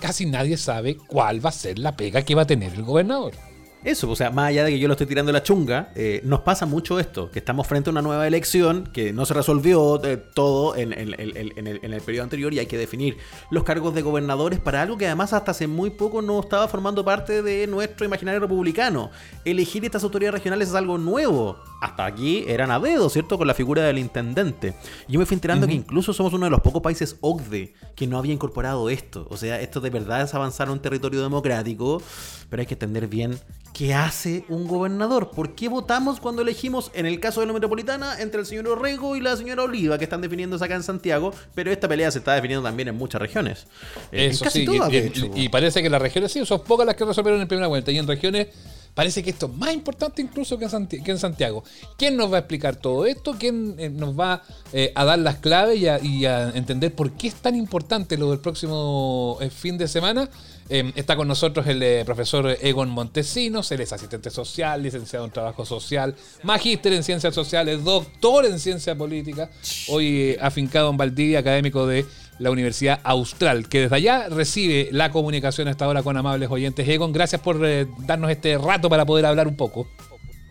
casi nadie sabe cuál va a ser la pega que va a tener el gobernador. Eso, o sea, más allá de que yo lo estoy tirando la chunga, eh, nos pasa mucho esto, que estamos frente a una nueva elección que no se resolvió eh, todo en, en- en- el, en el periodo anterior y hay que definir los cargos de gobernadores para algo que además hasta hace muy poco no estaba formando parte de nuestro imaginario republicano. Elegir estas autoridades regionales es algo nuevo. Hasta aquí eran a dedo, ¿cierto? Con la figura del intendente. Yo me fui enterando que incluso somos uno de los pocos países OCDE que no había incorporado esto. O sea, esto de verdad es avanzar a un territorio democrático, pero hay que entender bien qué hace un gobernador. ¿Por qué votamos cuando elegimos, en el caso de la metropolitana, entre el señor Orrego y la señora Oliva, que están definiéndose acá en Santiago? Pero esta pelea se está definiendo también en muchas regiones. Eh, en Eso casi sí, todas, y, de y- hecho. y parece que las regiones sí, son pocas las que resolvieron en primera vuelta. Y en regiones parece que esto es más importante incluso que en, Santi- que en Santiago. ¿Quién nos va a explicar todo esto? ¿Quién eh, nos va eh, a dar las claves y a, y a entender por qué es tan importante lo del próximo fin de semana? Eh, está con nosotros el eh, profesor Egon Montesinos, él es asistente social, licenciado en trabajo social, magíster en ciencias sociales, doctor en ciencia política, hoy eh, afincado en Valdivia, académico de la Universidad Austral, que desde allá recibe la comunicación hasta ahora con amables oyentes. Egon, gracias por eh, darnos este rato para poder hablar un poco.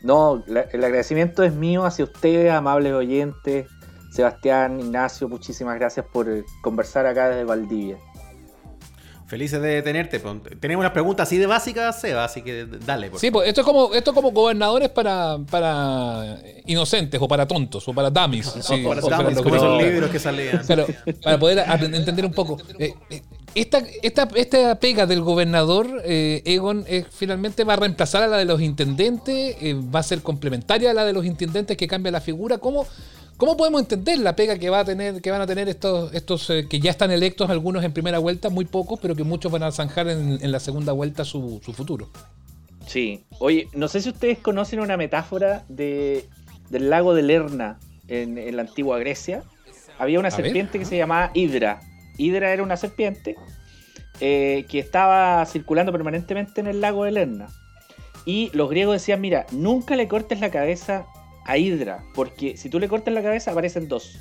No, el agradecimiento es mío hacia ustedes, amables oyentes. Sebastián, Ignacio, muchísimas gracias por conversar acá desde Valdivia. Felices de tenerte. pues. Tenemos unas preguntas así de básicas, Seba, así que dale. por Sí, pues esto es como, esto es como gobernadores para, para inocentes o para tontos o para dummies. (laughs) sí, favor. o Para dummies, como esos libros que salían. Claro, para poder entender un poco. Eh, eh, esta, esta, esta pega del gobernador, eh, Egon, eh, finalmente va a reemplazar a la de los intendentes, eh, va a ser complementaria a la de los intendentes que cambia la figura. ¿Cómo, cómo podemos entender la pega que va a tener, que van a tener estos, estos eh, que ya están electos, algunos en primera vuelta, muy pocos, pero que muchos van a zanjar en, en la segunda vuelta su, su futuro? Sí. Oye, no sé si ustedes conocen una metáfora de, del lago de Lerna en, en la antigua Grecia. Había una A ver. serpiente que se llamaba Hidra. Hidra era una serpiente eh, que estaba circulando permanentemente en el lago de Lerna. Y los griegos decían, mira, nunca le cortes la cabeza a Hidra, porque si tú le cortas la cabeza aparecen dos.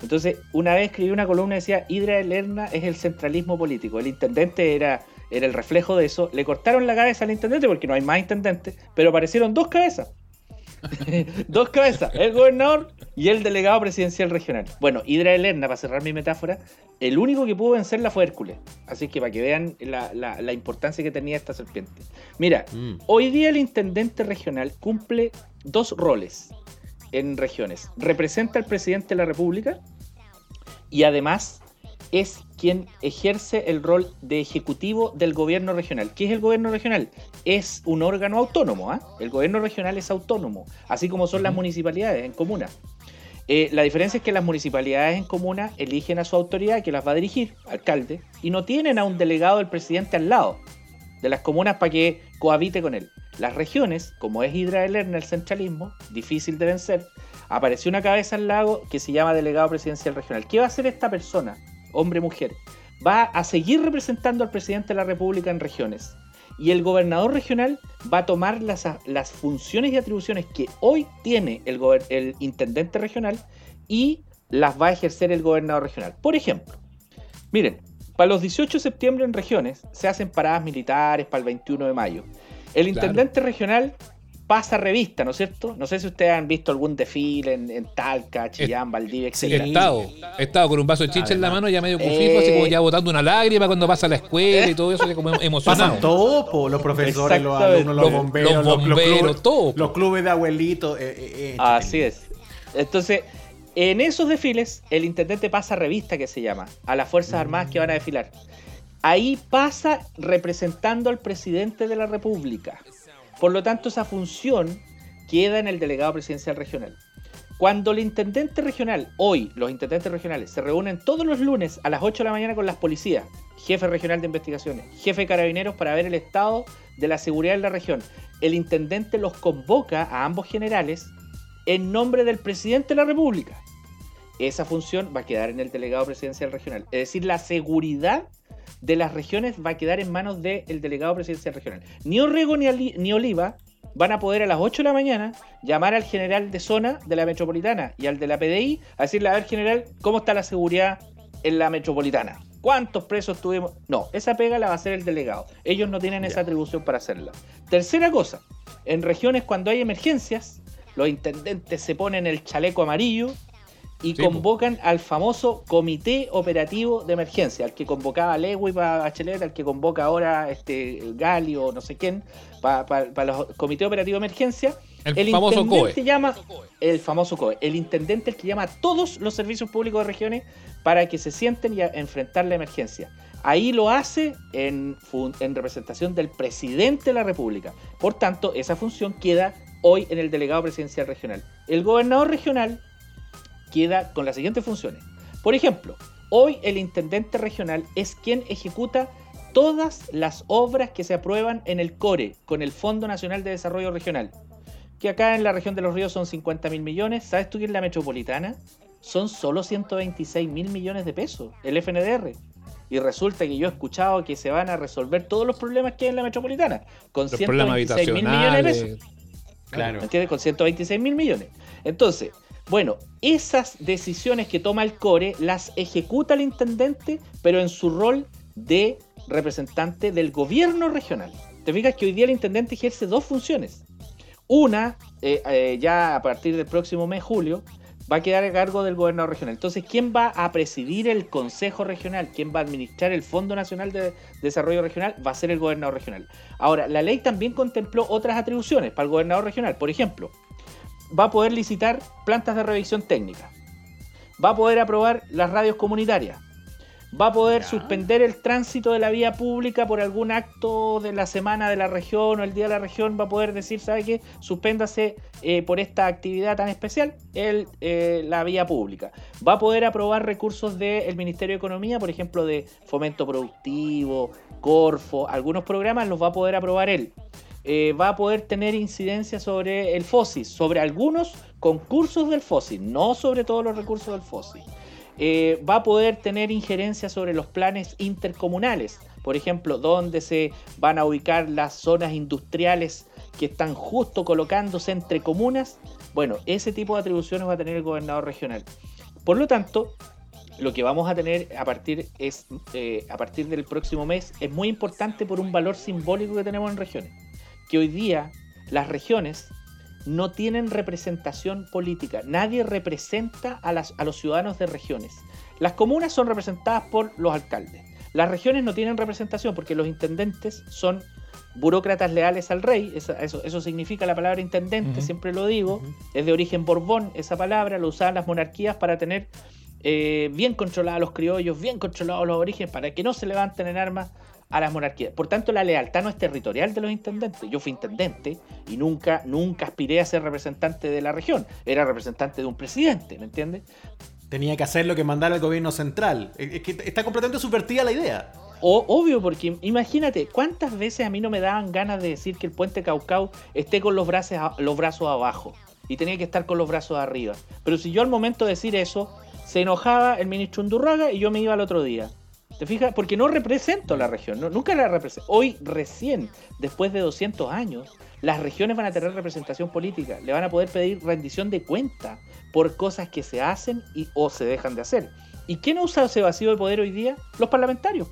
Entonces, una vez escribí una columna y decía, Hidra de Lerna es el centralismo político. El intendente era, era el reflejo de eso. Le cortaron la cabeza al intendente porque no hay más intendentes, pero aparecieron dos cabezas. (laughs) dos cabezas, el gobernador y el delegado presidencial regional. Bueno, Hidra de Lerna, para cerrar mi metáfora, el único que pudo vencerla fue Hércules. Así que para que vean la, la- la importancia que tenía esta serpiente. Mira, Mm. Hoy día el intendente regional cumple dos roles en regiones. Representa al presidente de la República y además es quien ejerce el rol de ejecutivo del gobierno regional. ¿Qué es el gobierno regional? Es un órgano autónomo. ¿ah? El gobierno regional es autónomo, así como son las municipalidades en comuna. Eh, la diferencia es que las municipalidades en comuna eligen a su autoridad que las va a dirigir, alcalde, y no tienen a un delegado del presidente al lado de las comunas para que cohabite con él. Las regiones, como es Hidra de Lerna, el centralismo, difícil de vencer, apareció una cabeza al lago que se llama delegado presidencial regional. ¿Qué va a hacer esta persona, hombre-mujer? Va a seguir representando al presidente de la República en regiones. Y el gobernador regional va a tomar las, las funciones y atribuciones que hoy tiene el, el intendente regional y las va a ejercer el gobernador regional. Por ejemplo, miren, para los 18 de septiembre en regiones se hacen paradas militares para el 21 de mayo. El Claro. intendente regional pasa revista, ¿no es cierto? No sé si ustedes han visto algún desfile en, en Talca, Chillán, Valdivia, He etc. estado, he estado con un vaso de chicha en la mano, ya medio cufico, así como Eh. ya botando una lágrima cuando pasa a la escuela y todo eso, como emocionado. Pasan todos, po, los profesores, los alumnos, los, Los- bomberos, los los, los bomberos, clubes, todo, los clubes de abuelitos. eh, eh, eh, Así es. Entonces, en esos desfiles, el intendente pasa revista, que se llama, a las Fuerzas Armadas que van a desfilar. Ahí pasa representando al presidente de la República. Por lo tanto, esa función queda en el delegado presidencial regional. Cuando el intendente regional, hoy los intendentes regionales, se reúnen todos los lunes a las 8 de la mañana con las policías, jefe regional de investigaciones, jefe de carabineros para ver el estado de la seguridad en la región, el intendente los convoca a ambos generales en nombre del presidente de la República. Esa función va a quedar en el delegado presidencial regional. Es decir, la seguridad de las regiones va a quedar en manos del delegado presidencial regional. Ni Orrego ni, Ali- ni Oliva van a poder a las 8 de la mañana llamar al general de zona de la metropolitana y al de la PDI a decirle, a ver general, ¿cómo está la seguridad en la metropolitana? ¿Cuántos presos tuvimos? No, esa pega la va a hacer el delegado. Ellos no tienen esa atribución para hacerla. Tercera cosa, en regiones cuando hay emergencias, los intendentes se ponen el chaleco amarillo y Sí, po. convocan al famoso Comité Operativo de Emergencia, al que convocaba Lewy para Bachelet, al que convoca ahora este Gali o no sé quién, para los Comité Operativo de Emergencia. El famoso intendente COE. llama el famoso COE, el intendente el que llama a todos los servicios públicos de regiones para que se sienten y a enfrentar la emergencia. Ahí lo hace en representación del presidente de la República. Por tanto, esa función queda hoy en el delegado presidencial regional. El gobernador regional queda con las siguientes funciones. Por ejemplo, hoy el intendente regional es quien ejecuta todas las obras que se aprueban en el CORE, con el Fondo Nacional de Desarrollo Regional. Que acá en la región de los ríos son 50 mil millones. ¿Sabes tú que en la metropolitana son solo 126 mil millones de pesos? El FNDR. y resulta que yo he escuchado que se van a resolver todos los problemas que hay en la metropolitana con Los problemas 126 mil millones de pesos. Claro. ¿Me entiendes? Con 126 mil millones. Entonces, bueno, esas decisiones que toma el core las ejecuta el intendente, pero en su rol de representante del gobierno regional. Te fijas que hoy día el intendente ejerce dos funciones. Una, eh, eh, ya a partir del próximo mes, julio, va a quedar a cargo del gobernador regional. Entonces, ¿quién va a presidir el Consejo Regional? ¿Quién va a administrar el Fondo Nacional de Desarrollo Regional? Va a ser el gobernador regional. Ahora, la ley también contempló otras atribuciones para el gobernador regional. Por ejemplo, va a poder licitar plantas de revisión técnica. Va a poder aprobar las radios comunitarias. Va a poder suspender el tránsito de la vía pública por algún acto de la semana de la región o el día de la región. Va a poder decir, ¿sabe qué? Suspéndase eh, por esta actividad tan especial el, eh, la vía pública. Va a poder aprobar recursos del Ministerio de Economía, por ejemplo, de fomento productivo, Corfo, algunos programas los va a poder aprobar él. Eh, va a poder tener incidencia sobre el FOSIS, sobre algunos concursos del FOSIS, no sobre todos los recursos del FOSIS. Eh, va a poder tener injerencia sobre los planes intercomunales, por ejemplo, dónde se van a ubicar las zonas industriales que están justo colocándose entre comunas. Bueno, ese tipo de atribuciones va a tener el gobernador regional. Por lo tanto, lo que vamos a tener a partir, es, eh, a partir del próximo mes es muy importante por un valor simbólico que tenemos en regiones. Que hoy día las regiones no tienen representación política. Nadie representa a, las, a los ciudadanos de regiones. Las comunas son representadas por los alcaldes. Las regiones no tienen representación porque los intendentes son burócratas leales al rey. Eso, eso, eso significa la palabra intendente, siempre lo digo. Es de origen borbón esa palabra, lo usaban las monarquías para tener eh, bien controlados los criollos, bien controlados los orígenes, para que no se levanten en armas a las monarquías. Por tanto, la lealtad no es territorial de los intendentes. Yo fui intendente y nunca, nunca aspiré a ser representante de la región. Era representante de un presidente, ¿me entiendes? Tenía que hacer lo que mandara el gobierno central. Es que está completamente subvertida la idea. O, obvio, porque imagínate, ¿cuántas veces a mí no me daban ganas de decir que el puente Caucau esté con los brazos, los brazos abajo y tenía que estar con los brazos arriba? Pero si yo al momento de decir eso, se enojaba el ministro Undurraga y yo me iba al otro día. ¿Te fijas? Porque no represento la región, no- nunca la represento. Hoy, recién, después de 200 años, las regiones van a tener representación política, le van a poder pedir rendición de cuenta por cosas que se hacen y, o se dejan de hacer. ¿Y quién usa ese vacío de poder hoy día? Los parlamentarios.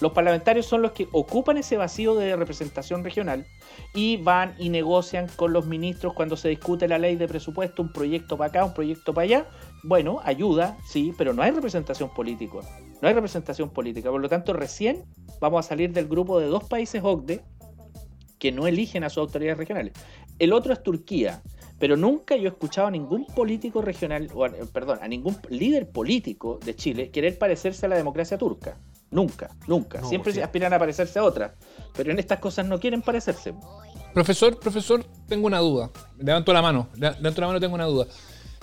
Los parlamentarios son los que ocupan ese vacío de representación regional y van y negocian con los ministros cuando se discute la ley de presupuesto, un proyecto para acá, un proyecto para allá. Bueno, ayuda, sí, pero no hay representación política. No hay representación política. Por lo tanto, recién vamos a salir del grupo de dos países OCDE que no eligen a sus autoridades regionales. El otro es Turquía, pero nunca yo he escuchado a ningún político regional, o a- perdón, a ningún líder político de Chile querer parecerse a la democracia turca. Nunca, nunca. No, Siempre sí. aspiran a parecerse a otra. Pero en estas cosas no quieren parecerse. Profesor, profesor, tengo una duda. Levanto la mano. le- Levanto la mano, tengo una duda.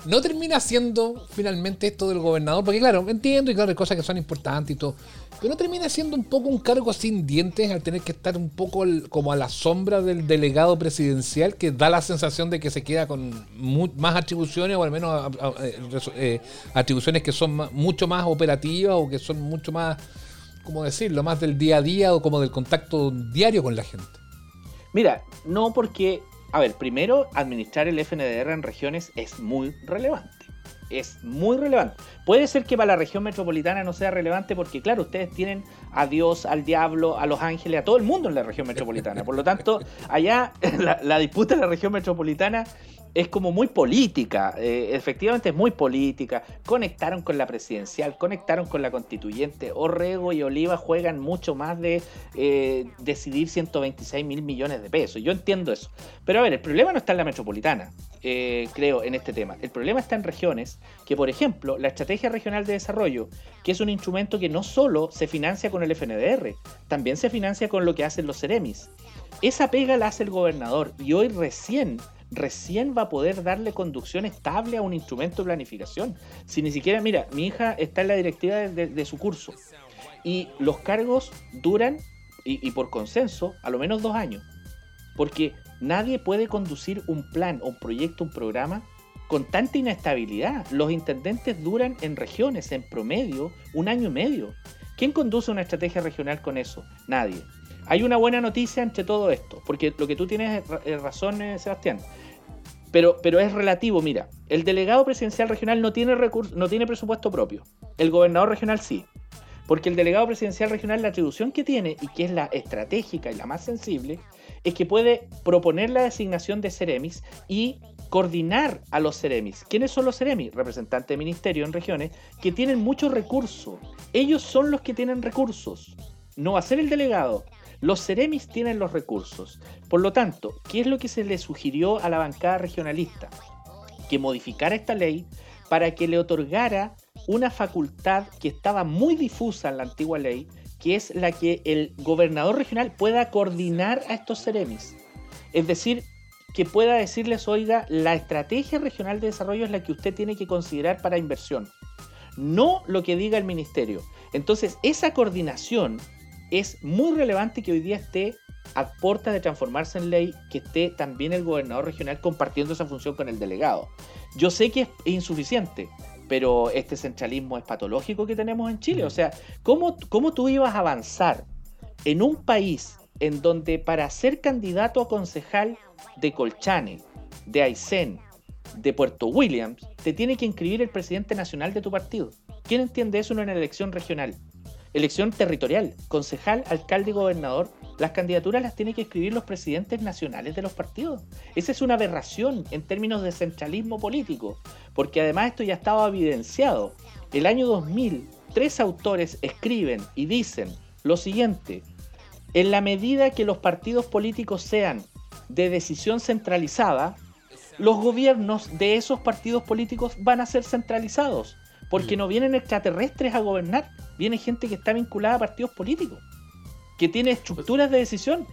¿No termina siendo finalmente esto del gobernador? Porque claro, entiendo y claro, hay cosas que son importantes y todo. Pero no termina siendo un poco un cargo sin dientes al tener que estar un poco como a la sombra del delegado presidencial que da la sensación de que se queda con más atribuciones o al menos eh, eh, atribuciones que son mucho más operativas o que son mucho más, ¿cómo decirlo? Más del día a día o como del contacto diario con la gente. Mira, no porque, a ver, primero, administrar el FNDR en regiones es muy relevante. Es muy relevante. Puede ser que para la región metropolitana no sea relevante porque, claro, ustedes tienen a Dios, al diablo, a los ángeles, a todo el mundo en la región metropolitana. Por lo tanto, allá (laughs) la, disputa en la región metropolitana es como muy política, eh, efectivamente es muy política. Conectaron con la presidencial, conectaron con la constituyente. Orrego y Oliva juegan mucho más de eh, decidir 126 mil millones de pesos. Yo entiendo eso. Pero a ver, el problema no está en la metropolitana, eh, creo, en este tema. El problema está en regiones que, por ejemplo, la Estrategia Regional de Desarrollo, que es un instrumento que no solo se financia con el FNDR, también se financia con lo que hacen los Ceremis. Esa pega la hace el gobernador y hoy recién recién va a poder darle conducción estable a un instrumento de planificación. Si ni siquiera, mira, mi hija está en la directiva de, su curso y los cargos duran, y, y por consenso, a lo menos dos años. Porque nadie puede conducir un plan, un proyecto, un programa con tanta inestabilidad. Los intendentes duran en regiones, en promedio, un año y medio. ¿Quién conduce una estrategia regional con eso? Nadie. Hay una buena noticia entre todo esto, porque lo que tú tienes es razón, eh, Sebastián. Pero, pero es relativo, mira, el delegado presidencial regional no tiene, no tiene presupuesto propio, el gobernador regional sí. Porque el delegado presidencial regional, la atribución que tiene, y que es la estratégica y la más sensible, es que puede proponer la designación de Ceremis y coordinar a los Ceremis. ¿Quiénes son los Ceremis? Representantes de ministerio en regiones que tienen muchos recursos. Ellos son los que tienen recursos. No va a ser el delegado. Los Ceremis tienen los recursos. Por lo tanto, ¿qué es lo que se le sugirió a la bancada regionalista? Que modificara esta ley para que le otorgara una facultad que estaba muy difusa en la antigua ley, que es la que el gobernador regional pueda coordinar a estos seremis. Es decir, que pueda decirles, oiga, la estrategia regional de desarrollo es la que usted tiene que considerar para inversión, no lo que diga el ministerio. Entonces, esa coordinación es muy relevante que hoy día esté a puerta de transformarse en ley, que esté también el gobernador regional compartiendo esa función con el delegado. Yo sé que es insuficiente, pero este centralismo es patológico que tenemos en Chile. O sea, ¿cómo, cómo tú ibas a avanzar en un país en donde para ser candidato a concejal de Colchane, de Aysén, de Puerto Williams, te tiene que inscribir el presidente nacional de tu partido? ¿Quién entiende eso en una elección regional? Elección territorial, concejal, alcalde y gobernador, las candidaturas las tienen que escribir los presidentes nacionales de los partidos. Esa es una aberración en términos de centralismo político, porque además esto ya estaba evidenciado. El año 2000, tres autores escriben y dicen lo siguiente, en la medida que los partidos políticos sean de decisión centralizada, los gobiernos de esos partidos políticos van a ser centralizados, porque mm. no vienen extraterrestres a gobernar, viene gente que está vinculada a partidos políticos, que tiene estructuras de decisión.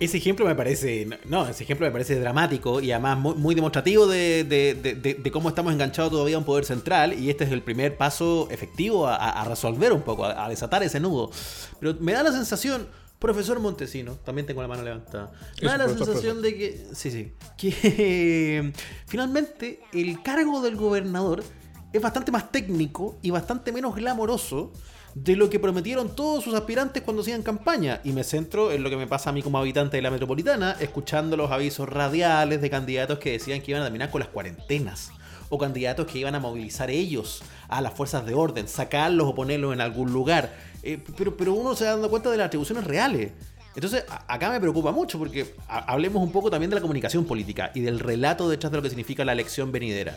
Ese ejemplo me parece, no, ese ejemplo me parece dramático y además muy, demostrativo de, cómo estamos enganchados todavía a un poder central y este es el primer paso efectivo a, resolver un poco, a, desatar ese nudo. Pero me da la sensación, profesor Montesino, también tengo la mano levantada, me da la sensación de que, sí, sí, que (laughs) finalmente el cargo del gobernador es bastante más técnico y bastante menos glamoroso de lo que prometieron todos sus aspirantes cuando hacían campaña. Y me centro en lo que me pasa a mí como habitante de la metropolitana, escuchando los avisos radiales de candidatos que decían que iban a terminar con las cuarentenas. O candidatos que iban a movilizar ellos a las fuerzas de orden, sacarlos o ponerlos en algún lugar. Eh, pero, pero uno se da dando cuenta de las atribuciones reales. Entonces, acá me preocupa mucho porque hablemos un poco también de la comunicación política y del relato detrás de lo que significa la elección venidera.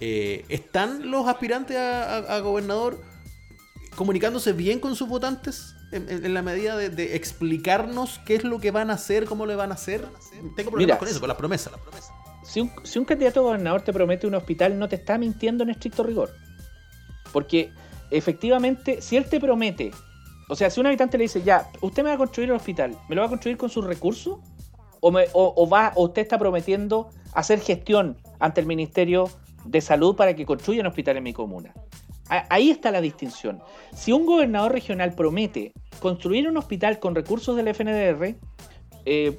Eh, ¿Están los aspirantes a, gobernador comunicándose bien con sus votantes? En, la medida de, explicarnos qué es lo que van a hacer, cómo le van a hacer. Tengo problemas con eso, con las promesas. Si, un, si un candidato a gobernador te promete un hospital, no te está mintiendo en estricto rigor. Porque efectivamente, si él te promete, o sea, si un habitante le dice, ya, usted me va a construir un hospital, ¿me lo va a construir con sus recursos? ¿O, me, o, va, o usted está prometiendo hacer gestión ante el Ministerio de salud para que construyan hospital en mi comuna. Ahí está la distinción. Si un gobernador regional promete construir un hospital con recursos del FNDR, eh,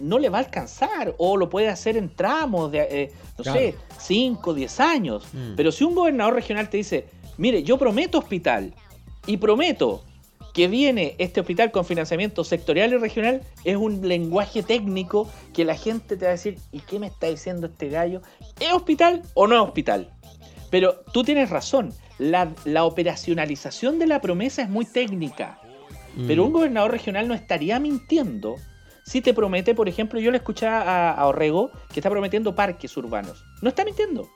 no le va a alcanzar o lo puede hacer en tramos de, eh, no sé, 5, 10 años. Mm. Pero si un gobernador regional te dice, mire, yo prometo hospital y prometo que viene este hospital con financiamiento sectorial y regional es un lenguaje técnico que la gente te va a decir, ¿y qué me está diciendo este gallo? ¿Es hospital o no es hospital? Pero tú tienes razón, la, operacionalización de la promesa es muy técnica. Pero un mm. gobernador regional no estaría mintiendo si te promete, por ejemplo, yo le escuché a, a Orrego que está prometiendo parques urbanos. No está mintiendo.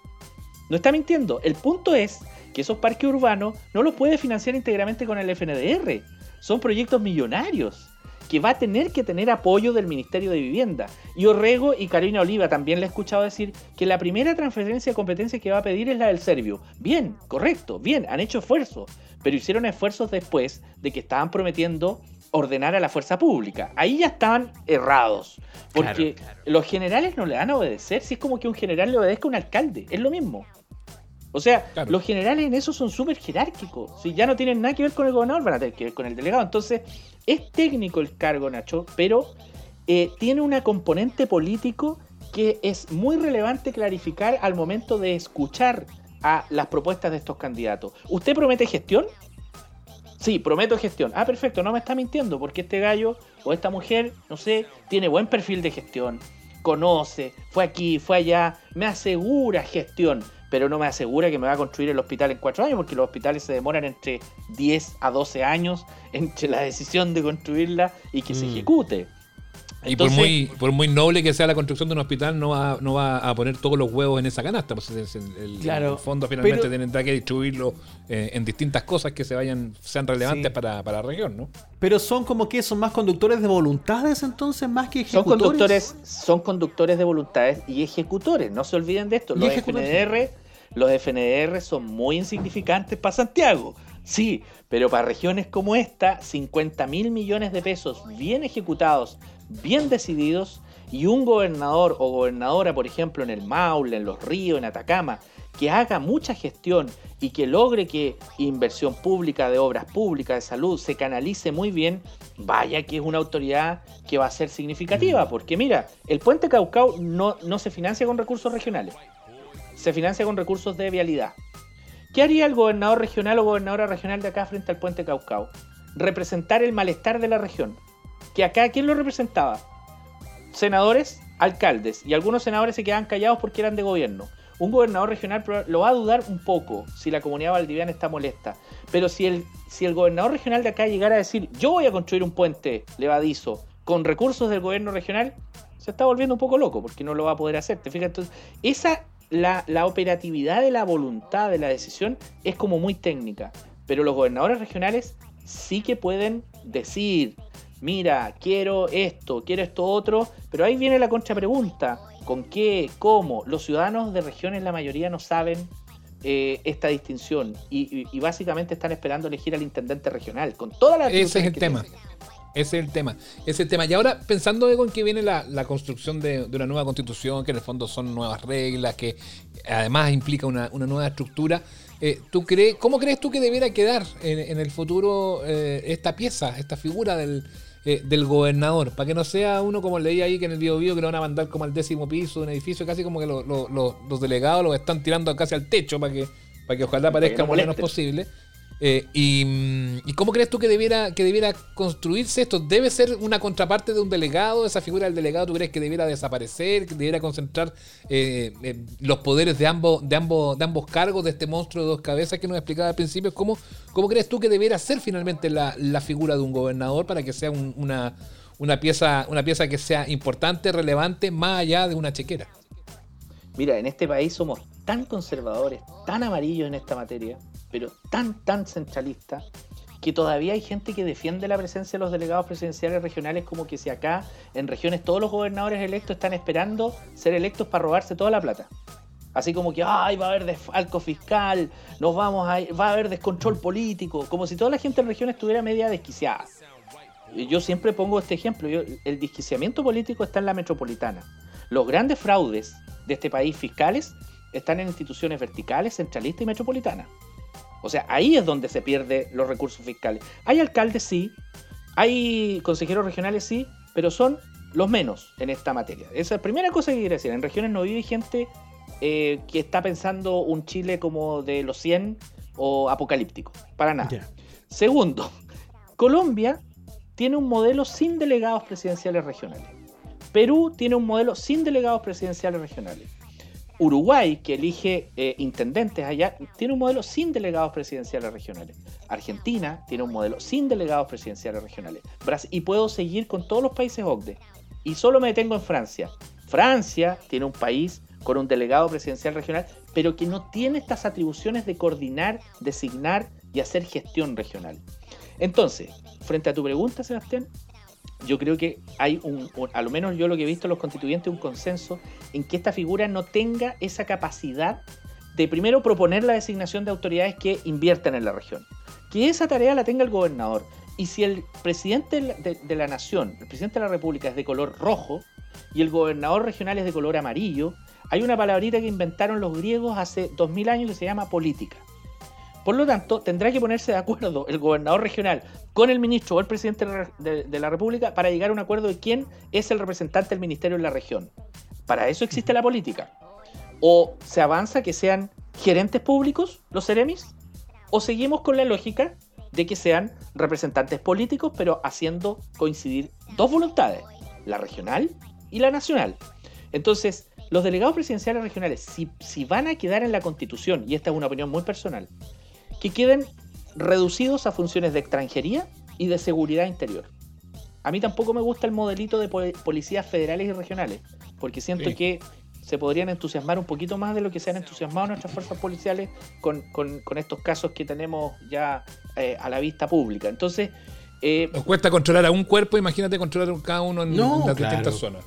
No está mintiendo. El punto es que esos parques urbanos no los puede financiar íntegramente con el FNDR. Son proyectos millonarios que va a tener que tener apoyo del Ministerio de Vivienda. Y Orrego y Karina Oliva también le he escuchado decir que la primera transferencia de competencia que va a pedir es la del Servio. Bien, correcto, bien, han hecho esfuerzos, pero hicieron esfuerzos después de que estaban prometiendo ordenar a la fuerza pública. Ahí ya estaban errados. Porque los generales no le van a obedecer si es como que un general le obedezca a un alcalde. Es lo mismo. O sea, los generales en eso son súper jerárquicos. Si ya no tienen nada que ver con el gobernador, van a tener que ver con el delegado. Entonces, es técnico el cargo, Nacho, pero eh, tiene una componente político que es muy relevante clarificar al momento de escuchar a las propuestas de estos candidatos. ¿Usted promete gestión? Sí, prometo gestión. Ah, perfecto, no me está mintiendo, porque este gallo o esta mujer, no sé, tiene buen perfil de gestión, conoce, fue aquí, fue allá, me asegura gestión, pero no me asegura que me va a construir el hospital en cuatro años, porque los hospitales se demoran entre 10 a 12 años entre la decisión de construirla y que se Mm. ejecute. Y por muy, por muy noble que sea la construcción de un hospital, no va, no va a poner todos los huevos en esa canasta. Pues es el, el- Claro, el fondo finalmente pero- tendrá que distribuirlo eh, en distintas cosas que se vayan, sean relevantes Sí. para, para la región, ¿no? Pero son como que son más conductores de voluntades entonces, más que Son ejecutores. conductores, son conductores de voluntades y ejecutores, no se olviden de esto. Los. FNR, los FNR son muy insignificantes para Santiago, sí, pero para regiones como esta, 50 mil millones de pesos bien ejecutados, bien decididos, y un gobernador o gobernadora, por ejemplo, en el Maule, en Los Ríos, en Atacama, que haga mucha gestión y que logre que inversión pública de obras públicas, de salud, se canalice muy bien, vaya que es una autoridad que va a ser significativa, porque mira, el puente Caucao no, no se financia con recursos regionales, se financia con recursos de vialidad. ¿Qué haría el gobernador regional o gobernadora regional de acá frente al puente Caucao? Representar el malestar de la región. Que acá, ¿quién lo representaba? Senadores, alcaldes, y algunos senadores se quedaban callados porque eran de gobierno. Un gobernador regional lo va a dudar un poco si la comunidad valdiviana está molesta. Pero si el, si el gobernador regional de acá llegara a decir, yo voy a construir un puente levadizo con recursos del gobierno regional, se está volviendo un poco loco porque no lo va a poder hacer. ¿Te fijas? Entonces, esa, la, la operatividad de la voluntad de la decisión es como muy técnica. Pero los gobernadores regionales sí que pueden decir, mira, quiero esto, quiero esto otro, pero ahí viene la contrapregunta, ¿con qué? ¿Cómo? Los ciudadanos de regiones, la mayoría no saben eh, esta distinción y, y- y básicamente están esperando elegir al intendente regional, con todas las Ese es el que tema. Ese es el tema. Ese es el tema. Y ahora, pensando en que viene la, la construcción de, de una nueva constitución, que en el fondo son nuevas reglas, que además implica una, una nueva estructura, eh, ¿tú crees, ¿cómo crees tú que debiera quedar en, en el futuro eh, esta pieza, esta figura del, eh, del gobernador? Para que no sea uno como leí ahí que en el video video que lo van a mandar como al décimo piso de un edificio, casi como que lo- lo- lo- los delegados lo están tirando casi al techo para que, para que ojalá parezca lo menos posible. Eh, y, mm, ¿Y cómo crees tú que debiera, que debiera construirse esto? ¿Debe ser una contraparte de un delegado? ¿Esa figura del delegado tú crees que debiera desaparecer? ¿Que debiera concentrar eh, los poderes de ambos, de, ambos, de ambos cargos de este monstruo de dos cabezas que nos explicaba al principio? ¿Cómo, cómo crees tú que debiera ser finalmente la, la figura de un gobernador para que sea un- una, una, pieza, una pieza que sea importante, relevante, más allá de una chequera? Mira, en este país somos tan conservadores, tan amarillos en esta materia, pero tan, tan centralistas, que todavía hay gente que defiende la presencia de los delegados presidenciales regionales como que si acá en regiones todos los gobernadores electos están esperando ser electos para robarse toda la plata. Así como que, ay, va a haber desfalco fiscal, nos vamos va a haber descontrol político, como si toda la gente en regiones estuviera media desquiciada. Yo siempre pongo este ejemplo, el desquiciamiento político está en la metropolitana. Los grandes fraudes de este país fiscales están en instituciones verticales, centralistas y metropolitanas. O sea, ahí es donde se pierden los recursos fiscales. Hay alcaldes, sí, hay consejeros regionales, sí, pero son los menos en esta materia. Esa es la primera cosa que quiero decir. En regiones no vive gente eh, que está pensando un Chile como de los 100 o apocalíptico. Para nada. Segundo, Colombia tiene un modelo sin delegados presidenciales regionales. Perú tiene un modelo sin delegados presidenciales regionales. Uruguay, que elige eh, intendentes allá, tiene un modelo sin delegados presidenciales regionales. Argentina tiene un modelo sin delegados presidenciales regionales. Bras- y puedo seguir con todos los países OCDE. Y solo me detengo en Francia. Francia tiene un país con un delegado presidencial regional, pero que no tiene estas atribuciones de coordinar, designar y hacer gestión regional. Entonces, frente a tu pregunta, Sebastián, yo creo que hay un, un- a lo menos yo lo que he visto en los constituyentes, un consenso en que esta figura no tenga esa capacidad de primero proponer la designación de autoridades que inviertan en la región. Que esa tarea la tenga el gobernador. Y si el presidente de la- nación, el presidente de la república es de color rojo y el gobernador regional es de color amarillo, hay una palabrita que inventaron los griegos hace 2000 años que se llama política. Por lo tanto, tendrá que ponerse de acuerdo el gobernador regional con el ministro o el presidente de la- República para llegar a un acuerdo de quién es el representante del ministerio en la región. Para eso existe la política. O se avanza que sean gerentes públicos, los seremis, o seguimos con la lógica de que sean representantes políticos, pero haciendo coincidir dos voluntades, la regional y la nacional. Entonces, los delegados presidenciales regionales, si van a quedar en la constitución, y esta es una opinión muy personal, que queden reducidos a funciones de extranjería y de seguridad interior. A mí tampoco me gusta el modelito de pol- policías federales y regionales, porque siento Sí. que se podrían entusiasmar un poquito más de lo que se han entusiasmado nuestras fuerzas policiales con, con- con estos casos que tenemos ya eh, a la vista pública. Entonces, eh, Nos cuesta controlar a un cuerpo, imagínate controlar cada uno en, No, en las claro. distintas zonas.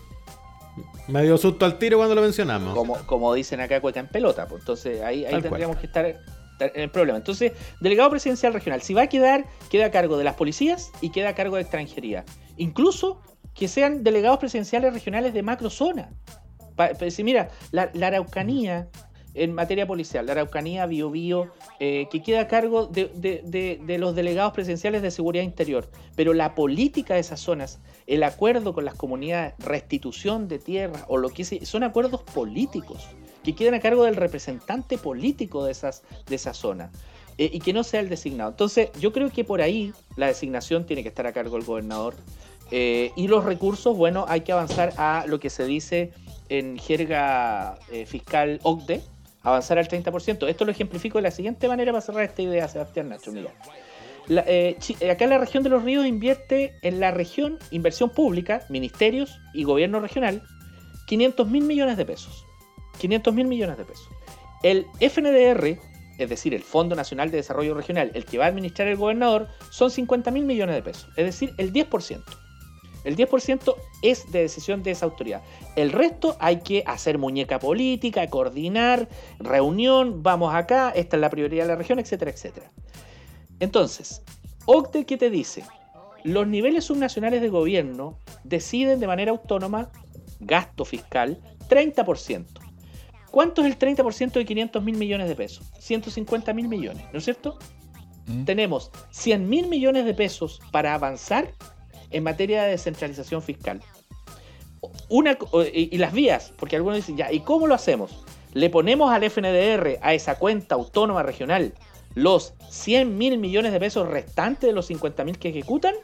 Me dio susto al tiro cuando lo mencionamos. como, como dicen acá, cueca en pelota. Pues entonces ahí, ahí Tal tendríamos que estar, el problema. Entonces, delegado presidencial regional, si va a quedar, queda a cargo de las policías y queda a cargo de extranjería. Incluso que sean delegados presidenciales regionales de macrozona. Si mira, la, Araucanía en materia policial, la Araucanía, Biobío, eh, que queda a cargo de, de- de- de los delegados presidenciales de seguridad interior. Pero la política de esas zonas, el acuerdo con las comunidades, restitución de tierras o lo que sea, son acuerdos políticos que quedan a cargo del representante político de esas, de esa zona. eh, y que no sea el designado. Entonces, yo creo que por ahí la designación tiene que estar a cargo del gobernador. Eh, y los recursos, bueno, hay que avanzar a lo que se dice en jerga eh, fiscal OCDE, avanzar al 30%. Esto lo ejemplifico de la siguiente manera para cerrar esta idea, Sebastián Nacho. Mira, La- eh, acá la región de los ríos invierte en la región inversión pública, ministerios y gobierno regional, 500 mil millones de pesos. 500 mil millones de pesos. El FNDR, es decir, el Fondo Nacional de Desarrollo Regional, el que va a administrar el gobernador, son 50 mil millones de pesos. Es decir, el 10%. El 10% es de decisión de esa autoridad. El resto hay que hacer muñeca política, coordinar, reunión, vamos acá, esta es la prioridad de la región, etcétera, etcétera. Entonces, OCDE, ¿qué te dice? Los niveles subnacionales de gobierno deciden de manera autónoma gasto fiscal 30%. ¿Cuánto es el 30% de 500 mil millones de pesos? 150 mil millones, ¿no es cierto? ¿Mm? Tenemos 100 mil millones de pesos para avanzar en materia de descentralización fiscal. Una, y, y las vías, porque algunos dicen, ya, ¿y cómo lo hacemos? Le ponemos al FNDR, a esa cuenta autónoma regional, los 100 mil millones de pesos restantes de los 50 mil que ejecutan.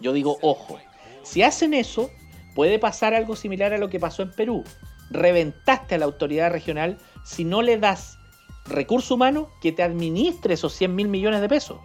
Yo digo, ojo, si hacen eso, puede pasar algo similar a lo que pasó en Perú. Reventaste a la autoridad regional si no le das recurso humano que te administre esos 100 mil millones de pesos.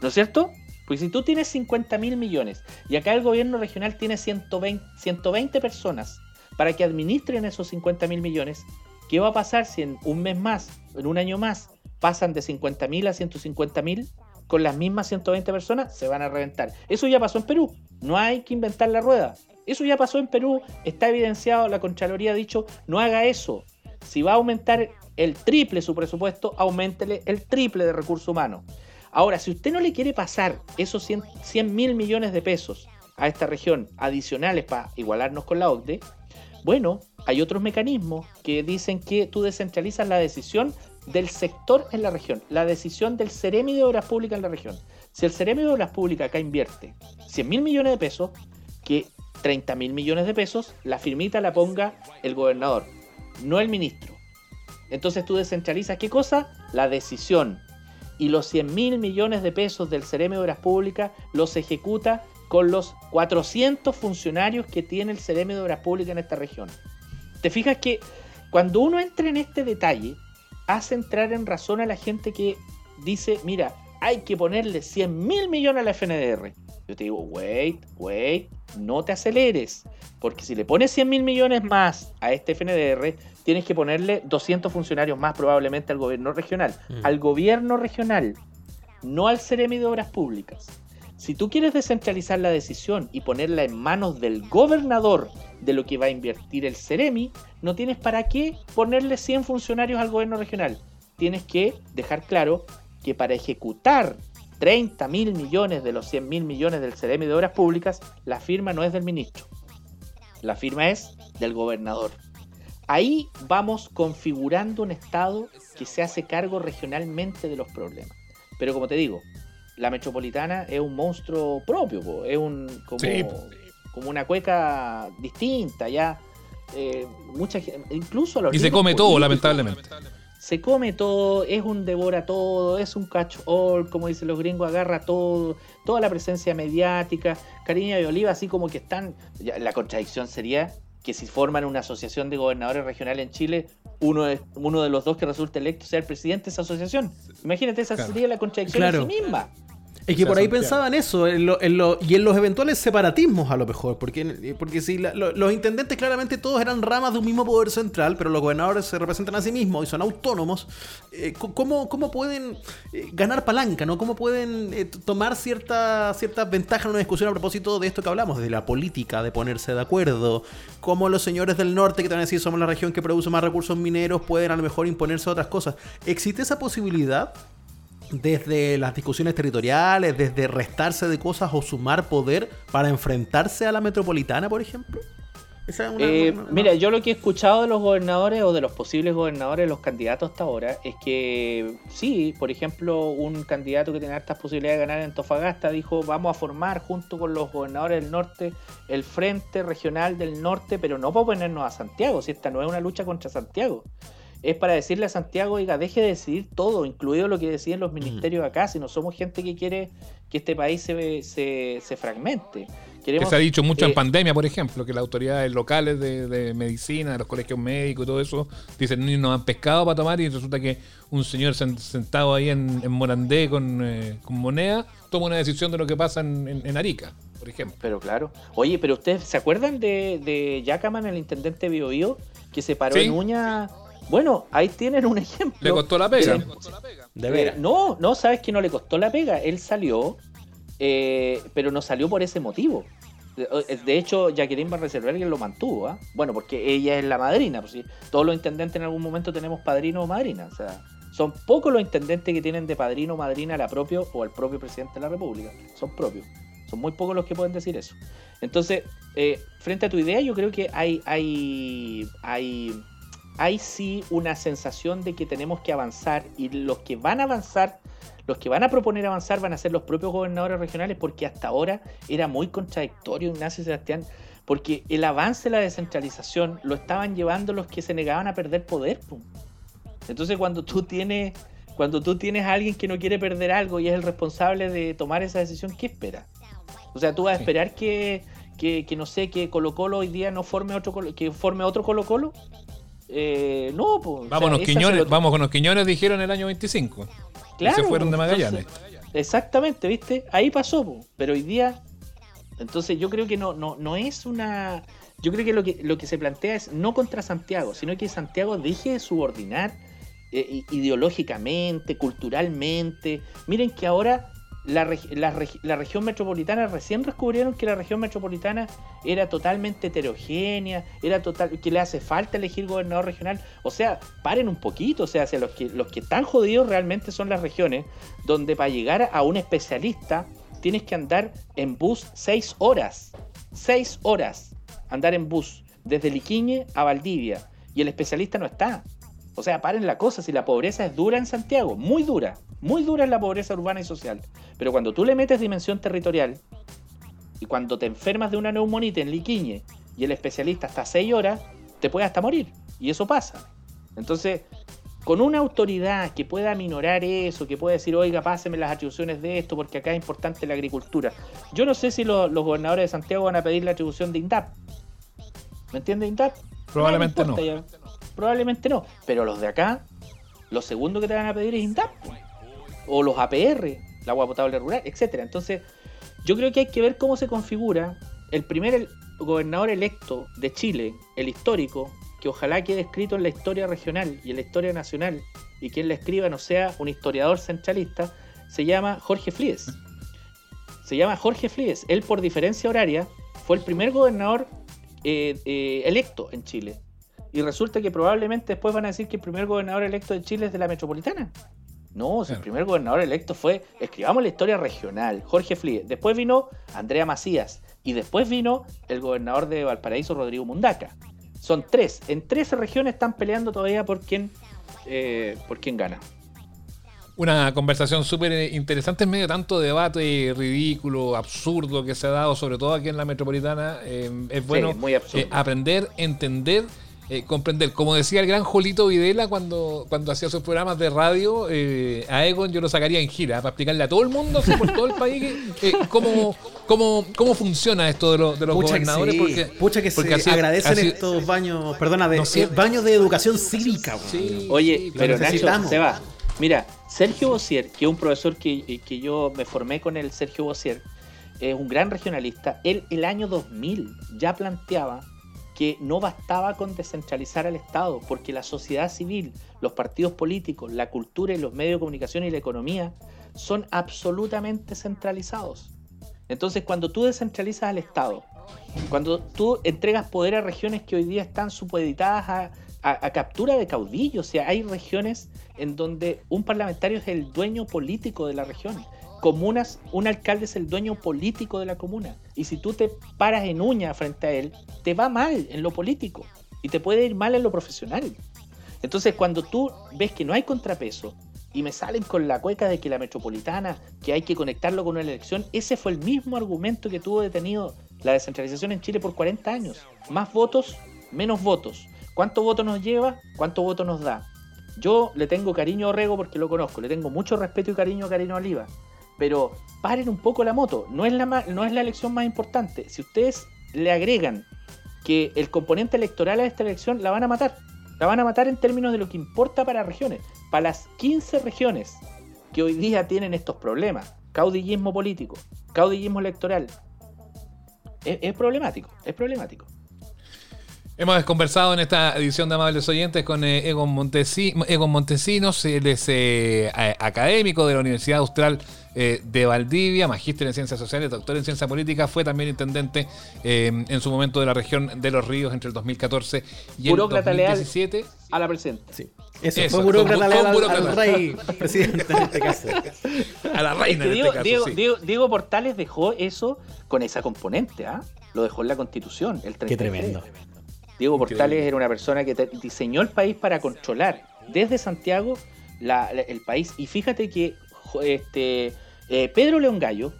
¿No es cierto? Porque si tú tienes 50 mil millones y acá el gobierno regional tiene 120, 120 personas para que administren esos 50 mil millones, ¿qué va a pasar si en un mes más, en un año más, pasan de 50 mil a 150 mil con las mismas 120 personas? Se van a reventar. Eso ya pasó en Perú. No hay que inventar la rueda. Eso ya pasó en Perú. Está evidenciado. La Contraloría ha dicho, no haga eso. Si va a aumentar el triple su presupuesto, aumentele el triple de recursos humanos. Ahora, si usted no le quiere pasar esos 100 mil millones de pesos a esta región adicionales para igualarnos con la OCDE, bueno, hay otros mecanismos que dicen que tú descentralizas la decisión del sector en la región, la decisión del Ceremi de Obras Públicas en la región. Si el Ceremi de Obras Públicas acá invierte 100 mil millones de pesos, que 30 mil millones de pesos, la firmita la ponga el gobernador, no el ministro. Entonces tú descentralizas qué cosa? La decisión. Y los 100 mil millones de pesos del Ceremi de Obras Públicas los ejecuta con los 400 funcionarios que tiene el Ceremi de Obras Públicas en esta región. Te fijas que cuando uno entra en este detalle, hace entrar en razón a la gente que dice, mira, hay que ponerle 100 mil millones a la FNDR. Yo te digo, wait, wait, no te aceleres. Porque si le pones 100 mil millones más a este FNDR, tienes que ponerle 200 funcionarios más probablemente al gobierno regional. Mm. Al gobierno regional, no al Ceremi de Obras Públicas. Si tú quieres descentralizar la decisión y ponerla en manos del gobernador de lo que va a invertir el Ceremi, no tienes para qué ponerle 100 funcionarios al gobierno regional. Tienes que dejar claro que para ejecutar 30 mil millones de los 100 mil millones del Ceremi de Obras Públicas, la firma no es del ministro. La firma es del gobernador. Ahí vamos configurando un Estado que se hace cargo regionalmente de los problemas. Pero como te digo, la metropolitana es un monstruo propio, po, es un como, Sí. como una cueca distinta, ya. eh, mucha incluso a los Y se come todo, lamentablemente. Se come todo, es un devora todo, es un catch all, como dicen los gringos, agarra todo, toda la presencia mediática. Cariña y Oliva, así como que están. la contradicción sería que si forman una asociación de gobernadores regionales en Chile, uno de, uno de los dos que resulte electo sea el presidente de esa asociación. Imagínate, esa Claro. sería la contradicción Claro. en sí misma. Es que O sea, por ahí Santiago. pensaban eso, en lo- en lo- y en los eventuales separatismos a lo mejor, porque, porque si la- lo- los intendentes claramente todos eran ramas de un mismo poder central, pero los gobernadores se representan a sí mismos y son autónomos, eh, ¿cómo, cómo pueden eh, ganar palanca? ¿no? ¿Cómo pueden eh, tomar cierta, ciertas ventajas en una discusión a propósito de esto que hablamos, de la política, de ponerse de acuerdo? ¿Cómo los señores del norte que te van a decir somos la región que produce más recursos mineros pueden a lo mejor imponerse a otras cosas? ¿Existe esa posibilidad? Desde las discusiones territoriales, desde restarse de cosas o sumar poder para enfrentarse a la metropolitana, por ejemplo? Esa es una- Eh, una- una- mira, yo lo que he escuchado de los gobernadores o de los posibles gobernadores, los candidatos hasta ahora, es que sí, por ejemplo, un candidato que tiene hartas posibilidades de ganar en Tofagasta dijo, vamos a formar junto con los gobernadores del norte el Frente Regional del Norte, pero no para oponernos a Santiago, si esta no es una lucha contra Santiago. Es para decirle a Santiago, oiga, deje de decidir todo, incluido lo que deciden los ministerios acá, si no somos gente que quiere que este país se, se, se fragmente. Que se ha dicho mucho eh, en pandemia, por ejemplo, que las autoridades locales de, de medicina, de los colegios médicos y todo eso, dicen nos han pescado para tomar y resulta que un señor sen- sentado ahí en, en Morandé con, eh, con moneda toma una decisión de lo que pasa en, en- en Arica, por ejemplo. Pero claro. Oye, pero ustedes se acuerdan de, de Yacaman, el intendente Bio Bio, que se paró Sí. en uña. Bueno, ahí tienen un ejemplo. Le costó la pega. Eh, De eh, veras. no, no, sabes que no le costó la pega. Él salió, eh, pero no salió por ese motivo. De, de hecho, Jacqueline Van Reserverger lo mantuvo, ¿ah? Bueno, porque ella es la madrina. Pues, sí. Todos los intendentes en algún momento tenemos padrino o madrina. O sea, son pocos los intendentes que tienen de padrino o madrina a la propio o al propio presidente de la República. Son propios. Son muy pocos los que pueden decir eso. Entonces, eh, frente a tu idea, yo creo que hay, hay, hay, hay sí una sensación de que tenemos que avanzar y los que van a avanzar, los que van a proponer avanzar van a ser los propios gobernadores regionales porque hasta ahora era muy contradictorio Ignacio Sebastián porque el avance de la descentralización lo estaban llevando los que se negaban a perder poder. pum. Entonces cuando tú tienes cuando tú tienes a alguien que no quiere perder algo y es el responsable de tomar esa decisión, ¿qué espera? O sea, tú vas a esperar que, que, que, no sé, que Colo Colo hoy día no forme otro Colo- que forme otro Colo Colo. Eh, no, pues. Vámonos, Quiñones, vamos con los Quiñones, dijeron el año 25. Claro, y se fueron de Magallanes. entonces, exactamente, ¿viste? Ahí pasó, po. pero hoy día. Entonces yo creo que no, no, no es una. Yo creo que lo, que lo que se plantea es no contra Santiago, sino que Santiago deje de subordinar eh, ideológicamente, culturalmente. Miren que ahora la, la la región metropolitana recién descubrieron que la región metropolitana era totalmente heterogénea, era total, que le hace falta elegir gobernador regional. O sea, paren un poquito, o sea, los que los que están jodidos realmente son las regiones donde para llegar a un especialista tienes que andar en bus seis horas. Seis horas andar en bus desde Liquiñe a Valdivia y el especialista no está. O sea, paren la cosa, si la pobreza es dura en Santiago, muy dura, muy dura es la pobreza urbana y social. Pero cuando tú le metes dimensión territorial y cuando te enfermas de una neumonita en Liquiñe y el especialista está seis horas, te puede hasta morir. Y eso pasa. Entonces, con una autoridad que pueda minorar eso, que pueda decir, oiga, páseme las atribuciones de esto, porque acá es importante la agricultura. Yo no sé si lo- los gobernadores de Santiago van a pedir la atribución de INDAP. ¿Me entiende INDAP? Probablemente ya. Probablemente no. Pero los de acá, lo segundo que te van a pedir es INDAP. O los APR, el agua potable rural, etcétera. Entonces, yo creo que hay que ver cómo se configura el primer gobernador electo de Chile, el histórico, que ojalá quede escrito en la historia regional y en la historia nacional, y quien la escriba no sea un historiador centralista, se llama Jorge Flies. Se llama Jorge Flies. Él, por diferencia horaria, fue el primer gobernador eh, eh, electo en Chile. Y resulta que probablemente después van a decir que el primer gobernador electo de Chile es de la metropolitana. No, si el primer gobernador electo fue, escribamos la historia regional, Jorge Flies. Después vino Andrea Macías. Y después vino el gobernador de Valparaíso, Rodrigo Mundaca. Son tres. En 13 regiones están peleando todavía por quién, eh, por quién gana. Una conversación súper interesante en medio de tanto debate ridículo, absurdo que se ha dado, sobre todo aquí en la metropolitana. Eh, es bueno muy eh, aprender, entender eh, comprender. Como decía el gran Jolito Videla cuando, cuando hacía sus programas de radio, eh, a Egon yo lo sacaría en gira para explicarle a todo el mundo, así por todo el país, eh, cómo, cómo, cómo funciona esto de, los de los Pucha gobernadores. que, sí. porque, Pucha que porque se así- agradecen así- estos baños, perdona, de, No sé. eh, baños de educación cívica. Sí, Oye, sí, pero lo Nacho, necesitamos. se va. Mira, Sergio Bossier, que es un profesor que, que yo me formé con el Sergio Bossier, es un gran regionalista. Él el año 2000 ya planteaba que no bastaba con descentralizar al Estado, porque la sociedad civil, los partidos políticos, la cultura y los medios de comunicación y la economía son absolutamente centralizados. Entonces, cuando tú descentralizas al Estado, cuando tú entregas poder a regiones que hoy día están supeditadas a, captura de caudillos, o sea, hay regiones en donde un parlamentario es el dueño político de la región. Comunas, un alcalde es el dueño político de la comuna. Y si tú te paras en uña frente a él, te va mal en lo político y te puede ir mal en lo profesional. Entonces, cuando tú ves que no hay contrapeso y me salen con la cueca de que la metropolitana, que hay que conectarlo con una elección, ese fue el mismo argumento que tuvo detenido la descentralización en Chile por 40 años. Más votos, menos votos. ¿Cuántos votos nos lleva? ¿Cuántos votos nos da? Yo le tengo cariño a Orrego porque lo conozco, le tengo mucho respeto y cariño a Karina Oliva, pero paren un poco la moto, no es la, no es la elección más importante. Si ustedes le agregan que el componente electoral a esta elección, la van a matar. La van a matar en términos de lo que importa para regiones. Para las 15 regiones que hoy día tienen estos problemas, caudillismo político, caudillismo electoral, es, problemático, es problemático. Hemos conversado en esta edición de Amables Oyentes con eh, Egon, Montesi- Egon Montesinos, él es eh, académico de la Universidad Austral eh, de Valdivia, magíster en Ciencias Sociales, doctor en Ciencia Política, fue también intendente eh, en su momento de la región de Los Ríos entre el 2014 y el Burócrata leal. 2017. A la presente. Sí. Eso, Eso, fue burócrata leal al, al rey presidente en este caso. A la Es reina que en Diego, este caso, Diego- sí. Diego- Diego Portales dejó eso con esa componente, ¿ah? Lo dejó en la constitución, el 33. Qué tremendo. Diego Increíble. Portales era una persona que diseñó el país para controlar desde Santiago la- la- el país. Y fíjate que este, eh, Pedro León Gallo,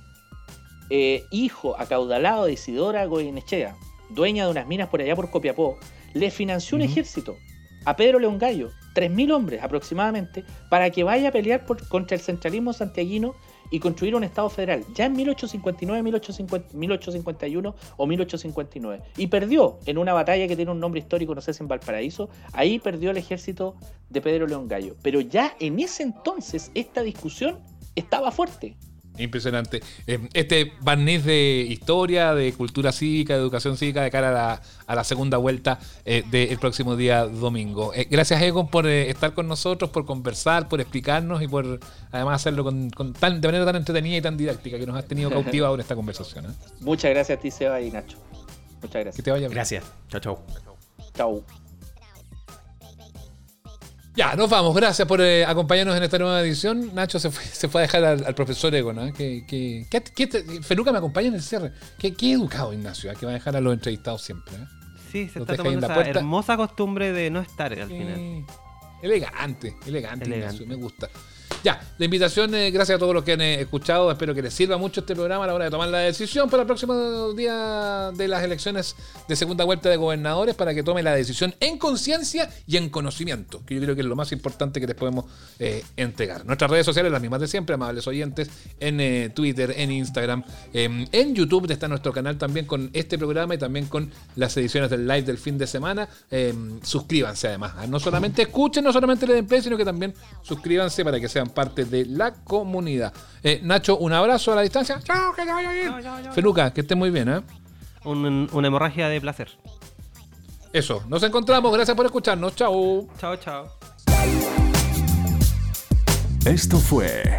eh, hijo acaudalado de Isidora Goyenechea, dueña de unas minas por allá por Copiapó, le financió un ejército a Pedro León Gallo, 3.000 hombres aproximadamente, para que vaya a pelear por- contra el centralismo santiaguino y construir un Estado federal, ya en 1859, 1850, 1851 o 1859. Y perdió en una batalla que tiene un nombre histórico, no sé si en Valparaíso, ahí perdió el ejército de Pedro León Gallo. Pero ya en ese entonces esta discusión estaba fuerte. Impresionante. Eh, Este barniz de historia, de cultura cívica, de educación cívica de cara a la, a la segunda vuelta eh, del próximo día domingo. Eh, gracias, Egon, por eh, estar con nosotros, por conversar, por explicarnos y por además hacerlo con, con tan, de manera tan entretenida y tan didáctica que nos has tenido (laughs) cautivado en esta conversación. ¿eh? Muchas gracias a ti, Seba y Nacho. Muchas Que gracias. te vaya bien. Gracias. Chao, chao. Chau. Ya, nos vamos. Gracias por eh, acompañarnos en esta nueva edición. Nacho se fue, (laughs) se fue a dejar al, al profesor Egon. ¿eh? Que, que, que- que te- Feluca me acompaña en el cierre. Qué, educado, Ignacio, ¿eh? que va a dejar a los entrevistados siempre. ¿eh? Sí, se Los está tomando la esa hermosa costumbre de no estar al final. Eh, Elegante, elegante, Elegante. Ignacio, me gusta. Ya, la invitación, eh, gracias a todos los que han eh, escuchado. Espero que les sirva mucho este programa a la hora de tomar la decisión para el próximo día de las elecciones de segunda vuelta de gobernadores, para que tome la decisión en conciencia y en conocimiento, que yo creo que es lo más importante que les podemos eh, entregar. Nuestras redes sociales, las mismas de siempre, amables oyentes, en Twitter, en Instagram, eh, en YouTube está nuestro canal también con este programa y también con las ediciones del live del fin de semana. Eh, suscríbanse además, ¿ah? no solamente escuchen, no solamente le den play, sino que también suscríbanse para que sean parte de la comunidad. Eh, Nacho, un abrazo a la distancia. Chao, que te vaya bien. Feluca, que esté muy bien, ¿eh? Un- una hemorragia de placer. Eso, nos encontramos, gracias por escucharnos. Chao. Chao, chao. Esto fue